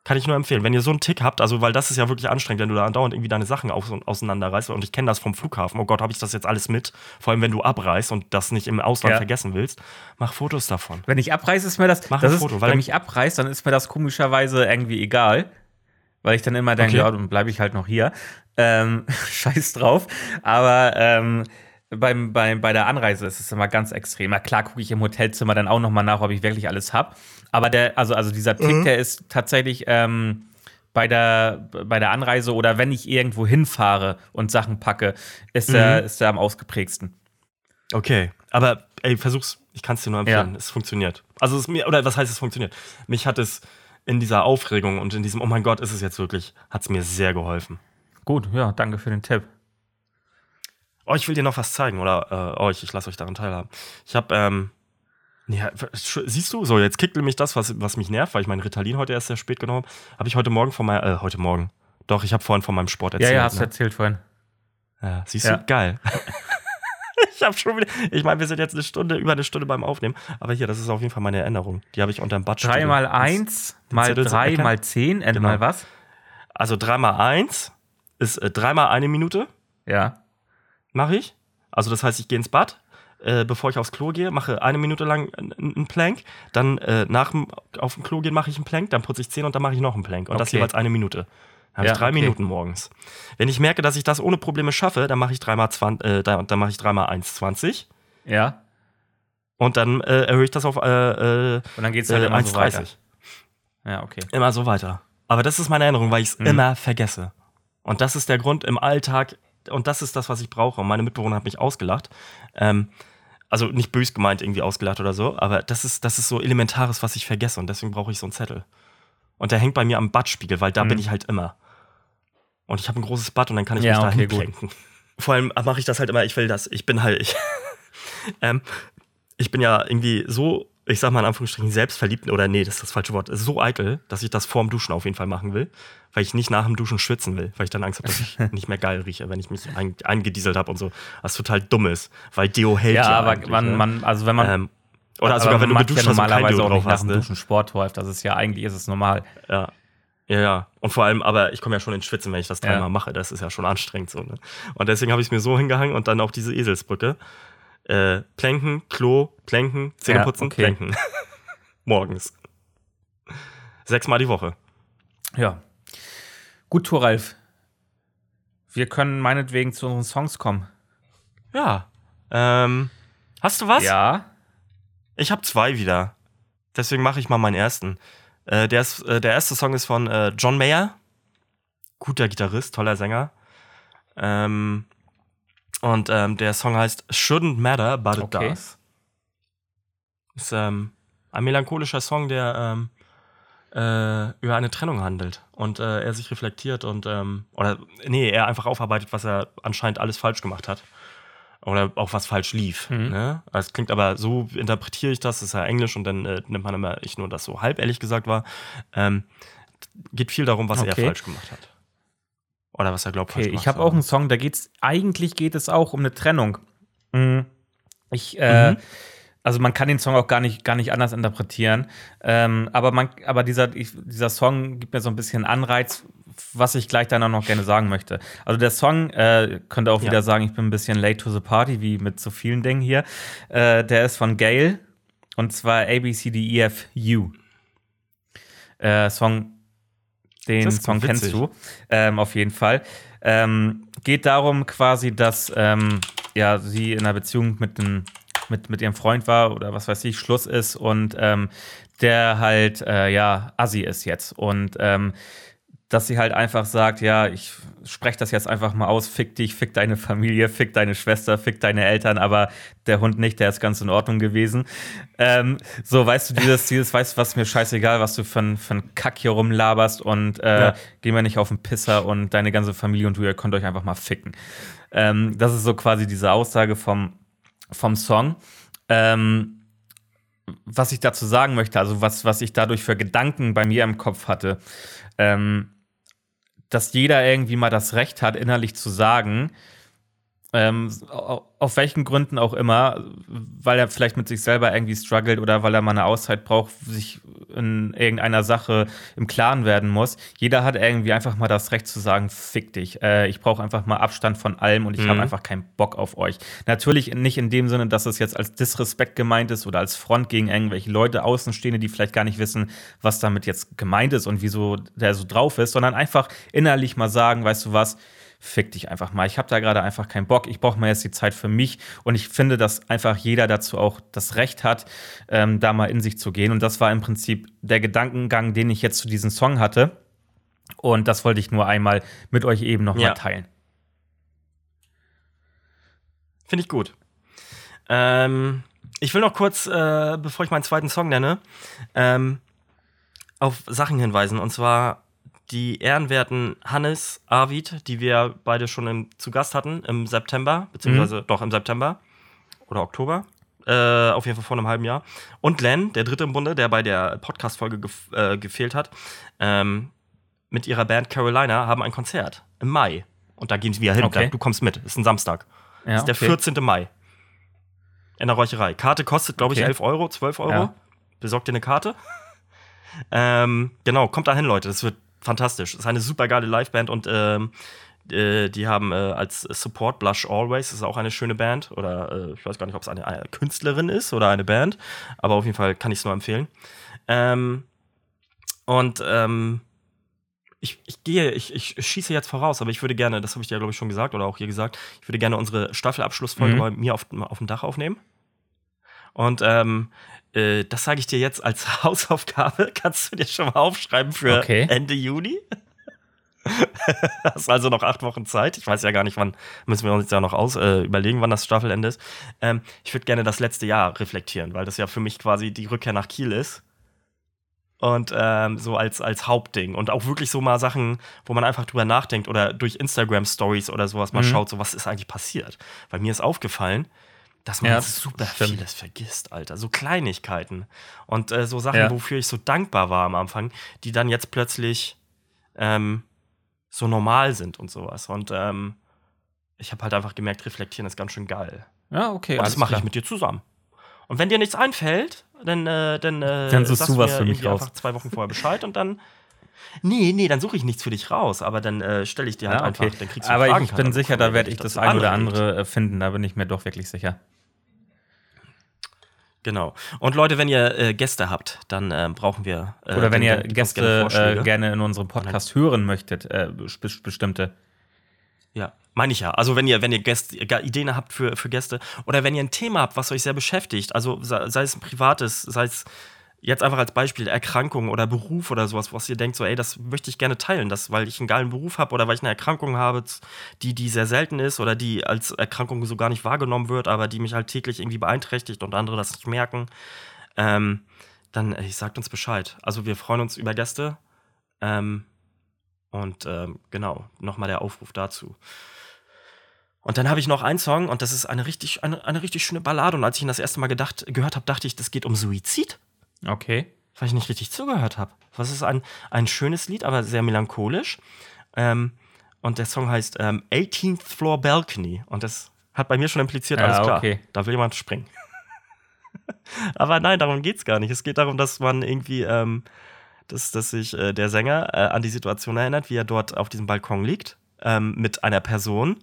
Kann ich nur empfehlen. Wenn ihr so einen Tick habt, also weil das ist ja wirklich anstrengend, wenn du da andauernd irgendwie deine Sachen aus auseinanderreißt. Und ich kenne das vom Flughafen. Oh Gott, habe ich das jetzt alles mit? Vor allem, wenn du abreist und das nicht im Ausland Ja. vergessen willst. Mach Fotos davon. Wenn ich abreiße, ist mir das. Mach das ein ist, Foto, weil wenn ich abreiße, dann ist mir das komischerweise irgendwie egal. Weil ich dann immer denke, Okay. ja, dann bleibe ich halt noch hier. Ähm, scheiß drauf. Aber ähm, beim, beim, bei der Anreise ist es immer ganz extrem. Na klar gucke ich im Hotelzimmer dann auch noch mal nach, ob ich wirklich alles habe. Aber der, also, also dieser Tick, Mhm. der ist tatsächlich ähm, bei, der, bei der Anreise oder wenn ich irgendwo hinfahre und Sachen packe, ist, der, Mhm. ist der am ausgeprägsten. Okay. Aber ey, versuch's. Ich kann es dir nur empfehlen. Ja. Es funktioniert. Also es mir, oder was heißt es funktioniert? Mich hat es in dieser Aufregung und in diesem, oh mein Gott, ist es jetzt wirklich, hat es mir sehr geholfen. Gut, ja, danke für den Tipp. Oh, ich will dir noch was zeigen oder äh, euch, ich lasse euch daran teilhaben. Ich habe, ähm, ja, siehst du, so jetzt kickt nämlich das, was, was mich nervt, weil ich meinen Ritalin heute erst sehr spät genommen habe. Habe ich heute Morgen von meinem, äh, heute Morgen. Doch, ich habe vorhin von meinem Sport Ja, erzählt. ja, hast du ne? erzählt vorhin. ja, siehst Ja. du, geil. ich habe schon wieder, ich meine, wir sind jetzt eine Stunde, über eine Stunde beim Aufnehmen, aber hier, das ist auf jeden Fall meine Erinnerung. Die habe ich unter dem Bad. Drei mal eins, mal drei, mal zehn, äh, Genau. mal was? Also dreimal eins ist äh, dreimal eine Minute, Ja. Mache ich. Also das heißt, ich gehe ins Bad, äh, bevor ich aufs Klo gehe, mache eine Minute lang einen Plank, dann äh, nach dem auf dem Klo gehen mache ich einen Plank, dann putze ich Zähne und dann mache ich noch einen Plank und das Okay. jeweils eine Minute. Dann habe Ja, ich drei okay. Minuten morgens. Wenn ich merke, dass ich das ohne Probleme schaffe, dann mache ich dreimal äh, dann, dann mache ich dreimal 1,20 Ja. und dann äh, erhöhe ich das auf äh, äh, Und dann geht es äh, halt immer so 1,30. weiter. Ja, okay. Immer so weiter. Aber das ist meine Erinnerung, weil ich es Mhm. immer vergesse. Und das ist der Grund im Alltag, und das ist das, was ich brauche. Und meine Mitbewohner hat mich ausgelacht. Ähm, also nicht bös gemeint irgendwie ausgelacht oder so, aber das ist, das ist so Elementares, was ich vergesse. Und deswegen brauche ich so einen Zettel. Und der hängt bei mir am Badspiegel, weil da Mhm. bin ich halt immer. Und ich habe ein großes Bad und dann kann ich Ja, mich da okay, hinplänken. Vor allem mache ich das halt immer, ich will das. Ich bin halt, ich, ähm, ich bin ja irgendwie so, ich sag mal in Anführungsstrichen, selbstverliebt, oder nee, das ist das falsche Wort, so eitel, dass ich das vorm Duschen auf jeden Fall machen will, weil ich nicht nach dem Duschen schwitzen will, weil ich dann Angst habe, dass ich nicht mehr geil rieche, wenn ich mich ein, eingedieselt habe und so. Was total dumm ist, weil Deo hält Ja, ja, aber man, ne? man, also wenn man. ähm, oder sogar wenn du man geduscht ja hast und kein normalerweise Deo auch drauf hast, dem ne? Duschen Sport läuft. Das ist ja eigentlich ist es normal. Ja. Ja, ja. Und vor allem, aber ich komme ja schon ins Schwitzen, wenn ich das Ja. dreimal mache. Das ist ja schon anstrengend so. Ne? Und deswegen habe ich es mir so hingehangen und dann auch diese Eselsbrücke. Äh, Plänken, Klo, Plänken, Zähne Ja, okay. Plänken. Morgens. Sechsmal die Woche. Ja. Gut, Thoralf. Wir können meinetwegen zu unseren Songs kommen. Ja. Ähm, hast du was? Ja. Ich habe zwei wieder. Deswegen mache ich mal meinen ersten. Äh, der, ist, äh, der erste Song ist von äh, John Mayer. Guter Gitarrist, toller Sänger. Ähm, und ähm, der Song heißt Shouldn't Matter, but it Okay. does. Ist ähm, ein melancholischer Song, der ähm, äh, über eine Trennung handelt. Und äh, er sich reflektiert und, ähm, oder nee, er einfach aufarbeitet, was er anscheinend alles falsch gemacht hat. Oder auch was falsch lief. Mhm. Ne? Es klingt aber, so interpretiere ich das, das ist ja Englisch und dann äh, nimmt man immer, ich nur das so halb ehrlich gesagt war. Ähm, geht viel darum, was er Okay. falsch gemacht hat. Oder was er glaubt, falsch Okay, gemacht ich habe auch einen Song, da geht's, eigentlich geht es auch um eine Trennung. Mhm. Ich, äh, Mhm. Also man kann den Song auch gar nicht, gar nicht anders interpretieren. Ähm, aber man, aber dieser, ich, dieser Song gibt mir so ein bisschen Anreiz, was ich gleich dann auch noch gerne sagen möchte. Also der Song, äh, könnte auch Ja. wieder sagen, ich bin ein bisschen late to the party, wie mit so vielen Dingen hier. Äh, der ist von Gail und zwar A, B, C, D, E, F, U. Äh, Song, den Song witzig. kennst du, ähm, auf jeden Fall. Ähm, geht darum quasi, dass ähm, ja, sie in einer Beziehung mit, einem, mit, mit ihrem Freund war oder was weiß ich, Schluss ist und ähm, der halt, äh, ja, Assi ist jetzt. Und ähm, dass sie halt einfach sagt, ja, ich spreche das jetzt einfach mal aus, fick dich, fick deine Familie, fick deine Schwester, fick deine Eltern, aber der Hund nicht, der ist ganz in Ordnung gewesen. Ähm, so, weißt du, dieses, dieses, weißt du, was mir scheißegal, was du für einen Kack hier rumlaberst und äh, Ja. geh mir nicht auf den Pisser und deine ganze Familie und du, ihr könnt euch einfach mal ficken. Ähm, das ist so quasi diese Aussage vom, vom Song. Ähm, was ich dazu sagen möchte, also was, was ich dadurch für Gedanken bei mir im Kopf hatte, ähm, dass jeder irgendwie mal das Recht hat, innerlich zu sagen, ähm, au- auf welchen Gründen auch immer, weil er vielleicht mit sich selber irgendwie struggelt oder weil er mal eine Auszeit braucht, sich in irgendeiner Sache im Klaren werden muss. Jeder hat irgendwie einfach mal das Recht zu sagen, fick dich. Äh, ich brauche einfach mal Abstand von allem und ich Mhm. habe einfach keinen Bock auf euch. Natürlich nicht in dem Sinne, dass es jetzt als Disrespekt gemeint ist oder als Front gegen irgendwelche Leute Außenstehende, die vielleicht gar nicht wissen, was damit jetzt gemeint ist und wieso der so drauf ist, sondern einfach innerlich mal sagen, weißt du was, fick dich einfach mal. Ich habe da gerade einfach keinen Bock. Ich brauche mal jetzt die Zeit für mich. Und ich finde, dass einfach jeder dazu auch das Recht hat, ähm, da mal in sich zu gehen. Und das war im Prinzip der Gedankengang, den ich jetzt zu diesem Song hatte. Und das wollte ich nur einmal mit euch eben noch Ja. mal teilen. Finde ich gut. Ähm, ich will noch kurz, äh, bevor ich meinen zweiten Song nenne, ähm, auf Sachen hinweisen. Und zwar die ehrenwerten Hannes, Arvid, die wir beide schon im, zu Gast hatten im September, beziehungsweise doch im September oder Oktober. Äh, auf jeden Fall vor einem halben Jahr. Und Len, der dritte im Bunde, der bei der Podcast-Folge gef äh, gefehlt hat, ähm, mit ihrer Band Carolina haben ein Konzert im Mai. Und da gehen wir hin. Okay. Da, du kommst mit. Ist ein Samstag. Ja, Das ist der okay. 14. Mai. In der Räucherei. Karte kostet, glaube ich, Okay. 11 Euro, 12 Euro. Ja. Besorgt dir eine Karte. ähm, genau, kommt da hin, Leute. Das wird fantastisch. Ist eine super geile Liveband und ähm, äh, die haben äh, als Support Blush Always. Ist auch eine schöne Band. Oder äh, ich weiß gar nicht, ob es eine, eine Künstlerin ist oder eine Band. Aber auf jeden Fall kann ich es nur empfehlen. Ähm, und ähm, ich, ich gehe, ich, ich schieße jetzt voraus, aber ich würde gerne, das habe ich dir, glaube ich, schon gesagt oder auch hier gesagt, ich würde gerne unsere Staffelabschlussfolge Mhm. bei mir auf, auf dem Dach aufnehmen. Und ähm, äh, das sage ich dir jetzt als Hausaufgabe. Kannst du dir schon mal aufschreiben für Okay. Ende Juni? Hast also noch acht Wochen Zeit. Ich weiß ja gar nicht, wann müssen wir uns jetzt ja noch aus, äh, überlegen, wann das Staffelende ist. Ähm, ich würde gerne das letzte Jahr reflektieren, weil das ja für mich quasi die Rückkehr nach Kiel ist. Und ähm, so als, als Hauptding. Und auch wirklich so mal Sachen, wo man einfach drüber nachdenkt oder durch Instagram-Stories oder sowas mal Mhm. schaut, so was ist eigentlich passiert. Weil mir ist aufgefallen, dass man Ja, super stimmt. vieles vergisst, Alter. So Kleinigkeiten. Und äh, so Sachen, Ja. wofür ich so dankbar war am Anfang, die dann jetzt plötzlich ähm, so normal sind und sowas. Und ähm, ich habe halt einfach gemerkt, reflektieren ist ganz schön geil. Ja, okay. Und das mache ich mit dir zusammen. Und wenn dir nichts einfällt, dann, äh, dann, äh, Dann suchst du was für mich raus. einfach zwei Wochen vorher Bescheid und dann. Nee, nee, dann suche ich nichts für dich raus, aber dann äh, stelle ich dir halt Ja, okay. einfach, dann kriegst du Aber einen ich bin Fragenkatalog sicher, da werde ich das dazu ein oder andere äh, finden. Da bin ich mir doch wirklich sicher. Genau. Und Leute, wenn ihr äh, Gäste habt, dann äh, brauchen wir. Äh, Oder wenn ihr Gäste gerne äh, gerne in unserem Podcast hören möchtet, äh, bes- bestimmte. Ja, meine ich ja. Also wenn ihr, wenn ihr Gäste, Ge- Ideen habt für, für Gäste oder wenn ihr ein Thema habt, was euch sehr beschäftigt, also sei, sei es ein privates, sei es jetzt einfach als Beispiel Erkrankung oder Beruf oder sowas, was ihr denkt, so, ey, das möchte ich gerne teilen, das, weil ich einen geilen Beruf habe oder weil ich eine Erkrankung habe, die, die sehr selten ist oder die als Erkrankung so gar nicht wahrgenommen wird, aber die mich halt täglich irgendwie beeinträchtigt und andere das nicht merken, ähm, dann ey, sagt uns Bescheid. Also wir freuen uns über Gäste. Ähm, und ähm, genau, nochmal der Aufruf dazu. Und dann habe ich noch einen Song und das ist eine richtig, eine, eine richtig schöne Ballade. Und als ich ihn das erste Mal gedacht, gehört habe, dachte ich, das geht um Suizid, Okay. weil ich nicht richtig zugehört habe. Was ist ein, ein schönes Lied, aber sehr melancholisch. Ähm, und der Song heißt ähm, 18th Floor Balcony. Und das hat bei mir schon impliziert, Ja, alles klar, okay. da will jemand springen. aber nein, darum geht es gar nicht. Es geht darum, dass man irgendwie, ähm, dass, dass sich äh, der Sänger äh, an die Situation erinnert, wie er dort auf diesem Balkon liegt, ähm, mit einer Person,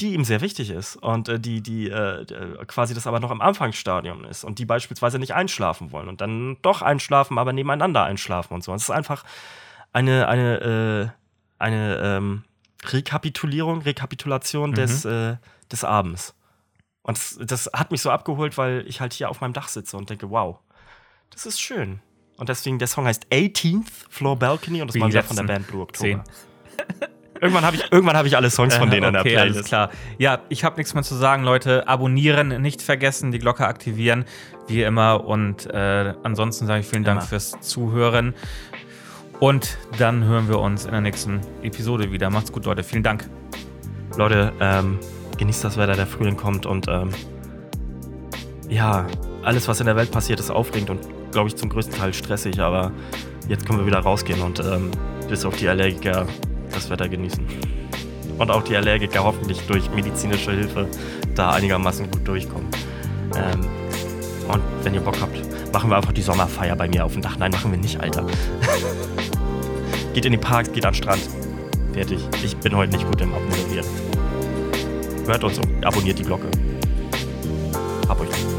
die ihm sehr wichtig ist und äh, die, die äh, äh, quasi das aber noch im Anfangsstadium ist und die beispielsweise nicht einschlafen wollen und dann doch einschlafen, aber nebeneinander einschlafen und so. Und es ist einfach eine, eine, äh, eine ähm, Rekapitulierung, Rekapitulation Mhm. des, äh, des Abends. Und das, das hat mich so abgeholt, weil ich halt hier auf meinem Dach sitze und denke, wow, das ist schön. Und deswegen, der Song heißt 18th Floor Balcony und das war ja von der Band Blue October. Irgendwann habe ich, irgendwann hab ich alle Songs von Äh, denen in der okay, Playlist. alles klar. Ja, ich habe nichts mehr zu sagen, Leute. Abonnieren, nicht vergessen, die Glocke aktivieren, wie immer. Und äh, ansonsten sage ich vielen Dank Immer. fürs Zuhören. Und dann hören wir uns in der nächsten Episode wieder. Macht's gut, Leute. Vielen Dank. Leute, ähm, genießt das Wetter, der Frühling kommt und ähm, ja, alles, was in der Welt passiert, ist aufregend und glaube ich zum größten Teil stressig, aber jetzt können wir wieder rausgehen und ähm, bis auf die Allergiker das Wetter genießen. Und auch die Allergiker hoffentlich durch medizinische Hilfe da einigermaßen gut durchkommen. Ähm, und wenn ihr Bock habt, machen wir einfach die Sommerfeier bei mir auf dem Dach. Nein, machen wir nicht, Alter. geht in die Parks, geht an den Strand. Fertig. Ich bin heute nicht gut im Abmoderieren. Hört uns und abonniert die Glocke. Hab euch lieb.